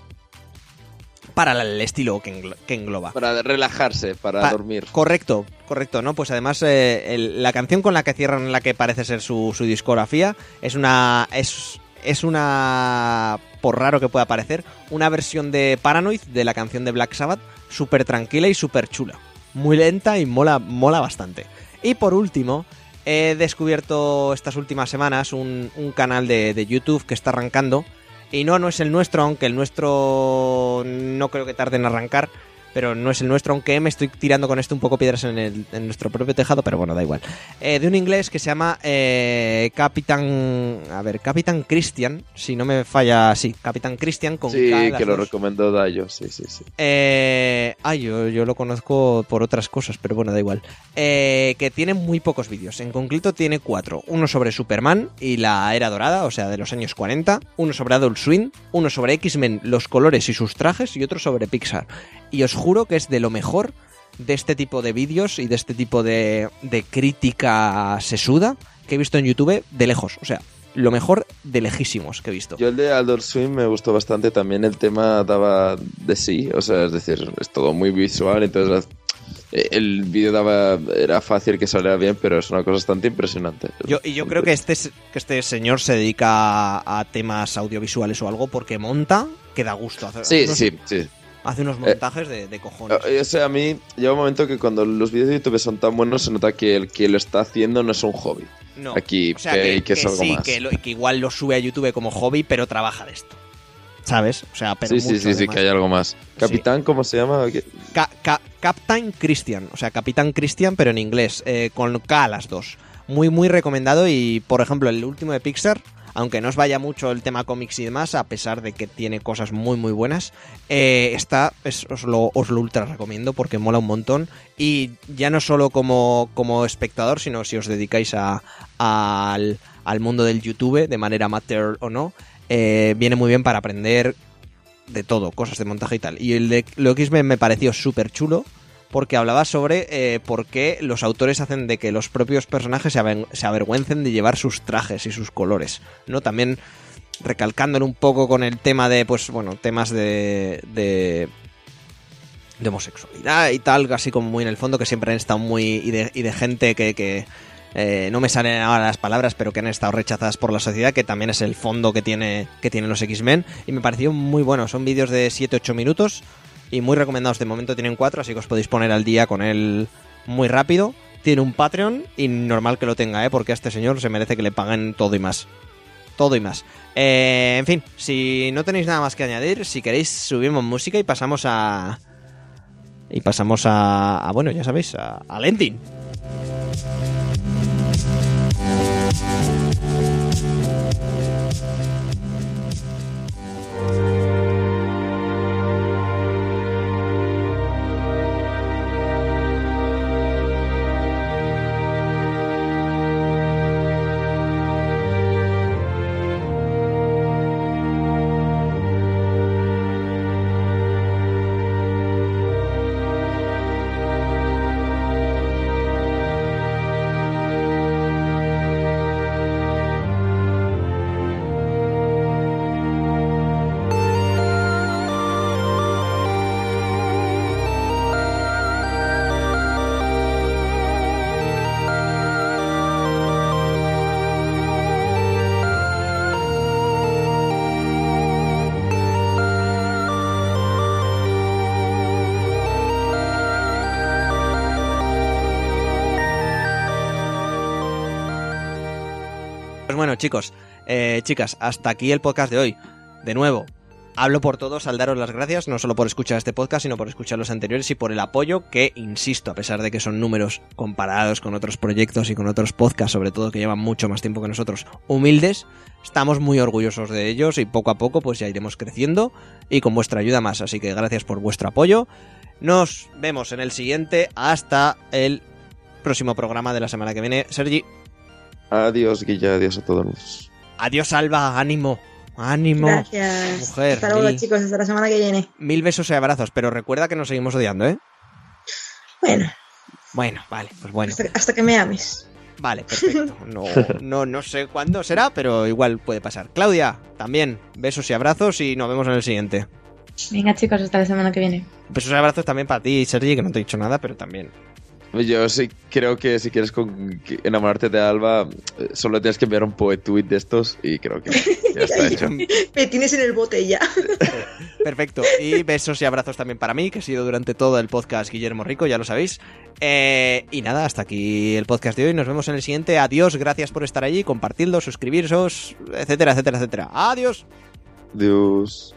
para el estilo que, engloba. Para relajarse, para dormir. Correcto, correcto, ¿no? Pues además eh, la canción con la que cierran la que parece ser su, su discografía es una... Es, es una, por raro que pueda parecer, una versión de Paranoid de la canción de Black Sabbath, súper tranquila y súper chula. Muy lenta y mola, mola bastante. Y por último, he descubierto estas últimas semanas un, canal de, de, YouTube que está arrancando. Y no, no es el nuestro, aunque el nuestro no creo que tarde en arrancar pero no es el nuestro, aunque me estoy tirando con esto un poco piedras en, el, en nuestro propio tejado, pero bueno, da igual. Eh, de un inglés que se llama eh, Capitán, a ver, Capitán Christian, si no me falla, sí, Capitán Christian con Sí, que lo recomendó Dayo, sí, sí, sí. Eh, ay, yo, yo, lo conozco por otras cosas, pero bueno, da igual. Eh, que tiene muy pocos vídeos, en concreto tiene cuatro. Uno sobre Superman y la era dorada, o sea, de los años 40, uno sobre Adult Swing, uno sobre X-Men, los colores y sus trajes y otro sobre Pixar y os juro que es de lo mejor de este tipo de vídeos y de este tipo de, de crítica sesuda que he visto en YouTube de lejos. O sea, lo mejor de lejísimos que he visto. Yo el de Aldor Swim me gustó bastante. También el tema daba de sí. O sea, es decir, es todo muy visual. Entonces el vídeo daba era fácil que saliera bien, pero es una cosa bastante impresionante. Yo, y yo creo que este, que este señor se dedica a, temas audiovisuales o algo porque monta que da gusto hacer. Sí, sí, sí hace unos eh, montajes de, cojones. Eh, o sea, a mí llega un momento que cuando los vídeos de YouTube son tan buenos se nota que el que lo está haciendo no es un hobby. No, Aquí o sea, que, es algo sí, Que, igual lo sube a YouTube como hobby, pero trabaja de esto. ¿Sabes? O sea, pero Sí, sí, sí, sí, que hay algo más. Capitán, ¿cómo se llama? Captain Christian, o sea, Capitán Christian, pero en inglés, eh, con K las dos. Muy, muy recomendado y, por ejemplo, el último de Pixar aunque no os vaya mucho el tema cómics y demás, a pesar de que tiene cosas muy muy buenas, eh, está, os, lo, os, lo, ultra recomiendo porque mola un montón y ya no solo como, como espectador, sino si os dedicáis a, al, al, mundo del YouTube de manera amateur o no, eh, viene muy bien para aprender de todo, cosas de montaje y tal. Y el de lo me, me pareció súper chulo porque hablaba sobre eh, por qué los autores hacen de que los propios personajes se, avergüencen de llevar sus trajes y sus colores, ¿no? También recalcándolo un poco con el tema de, pues, bueno, temas de, de, homosexualidad y tal, así como muy en el fondo, que siempre han estado muy... y de, gente que... Eh, no me salen ahora las palabras, pero que han estado rechazadas por la sociedad, que también es el fondo que tiene que tienen los X-Men. Y me pareció muy bueno. Son vídeos de 7-8 minutos y muy recomendados. De momento tienen cuatro, así que os podéis poner al día con él muy rápido. Tiene un Patreon y normal que lo tenga, ¿eh? porque a este señor se merece que le paguen todo y más. Todo y más. Eh, en fin, si no tenéis nada más que añadir, si queréis subimos música y pasamos a... Y pasamos a... bueno, ya sabéis, a, a Lending. Chicos, eh, chicas, hasta aquí el podcast de hoy. De nuevo, hablo por todos al daros las gracias, no solo por escuchar este podcast, sino por escuchar los anteriores y por el apoyo que, insisto, a pesar de que son números comparados con otros proyectos y con otros podcasts, sobre todo que llevan mucho más tiempo que nosotros, humildes, estamos muy orgullosos de ellos y poco a poco pues ya iremos creciendo y con vuestra ayuda más. Así que gracias por vuestro apoyo. Nos vemos en el siguiente. Hasta el próximo programa de la semana que viene. Sergi. Adiós, Guilla, adiós a todos. Adiós, Alba, ánimo. Ánimo. Gracias. Mujer. Hasta luego, mil, chicos. Hasta la semana que viene. mil besos y abrazos, pero recuerda que nos seguimos odiando, ¿eh? Bueno, Bueno, vale, pues bueno. hasta, hasta que me ames. Vale, perfecto. [LAUGHS] No, no, no sé cuándo será, pero igual puede pasar. Claudia, también, besos y abrazos y nos vemos en el siguiente. Venga, chicos, hasta la semana que viene. Besos y abrazos también para ti, Sergi, que no te he dicho nada, pero también. Yo sí creo que si quieres con- enamorarte de Alba, eh, solo tienes que enviar un poet tweet de estos y creo que [LAUGHS] ya está hecho. Me tienes en el bote ya. [LAUGHS] Perfecto. Y besos y abrazos también para mí, que he sido durante todo el podcast Guillermo Rico, ya lo sabéis. Eh, y nada, hasta aquí el podcast de hoy. Nos vemos en el siguiente. Adiós, gracias por estar allí, compartirlo, suscribiros, etcétera, etcétera, etcétera. Adiós. Dios.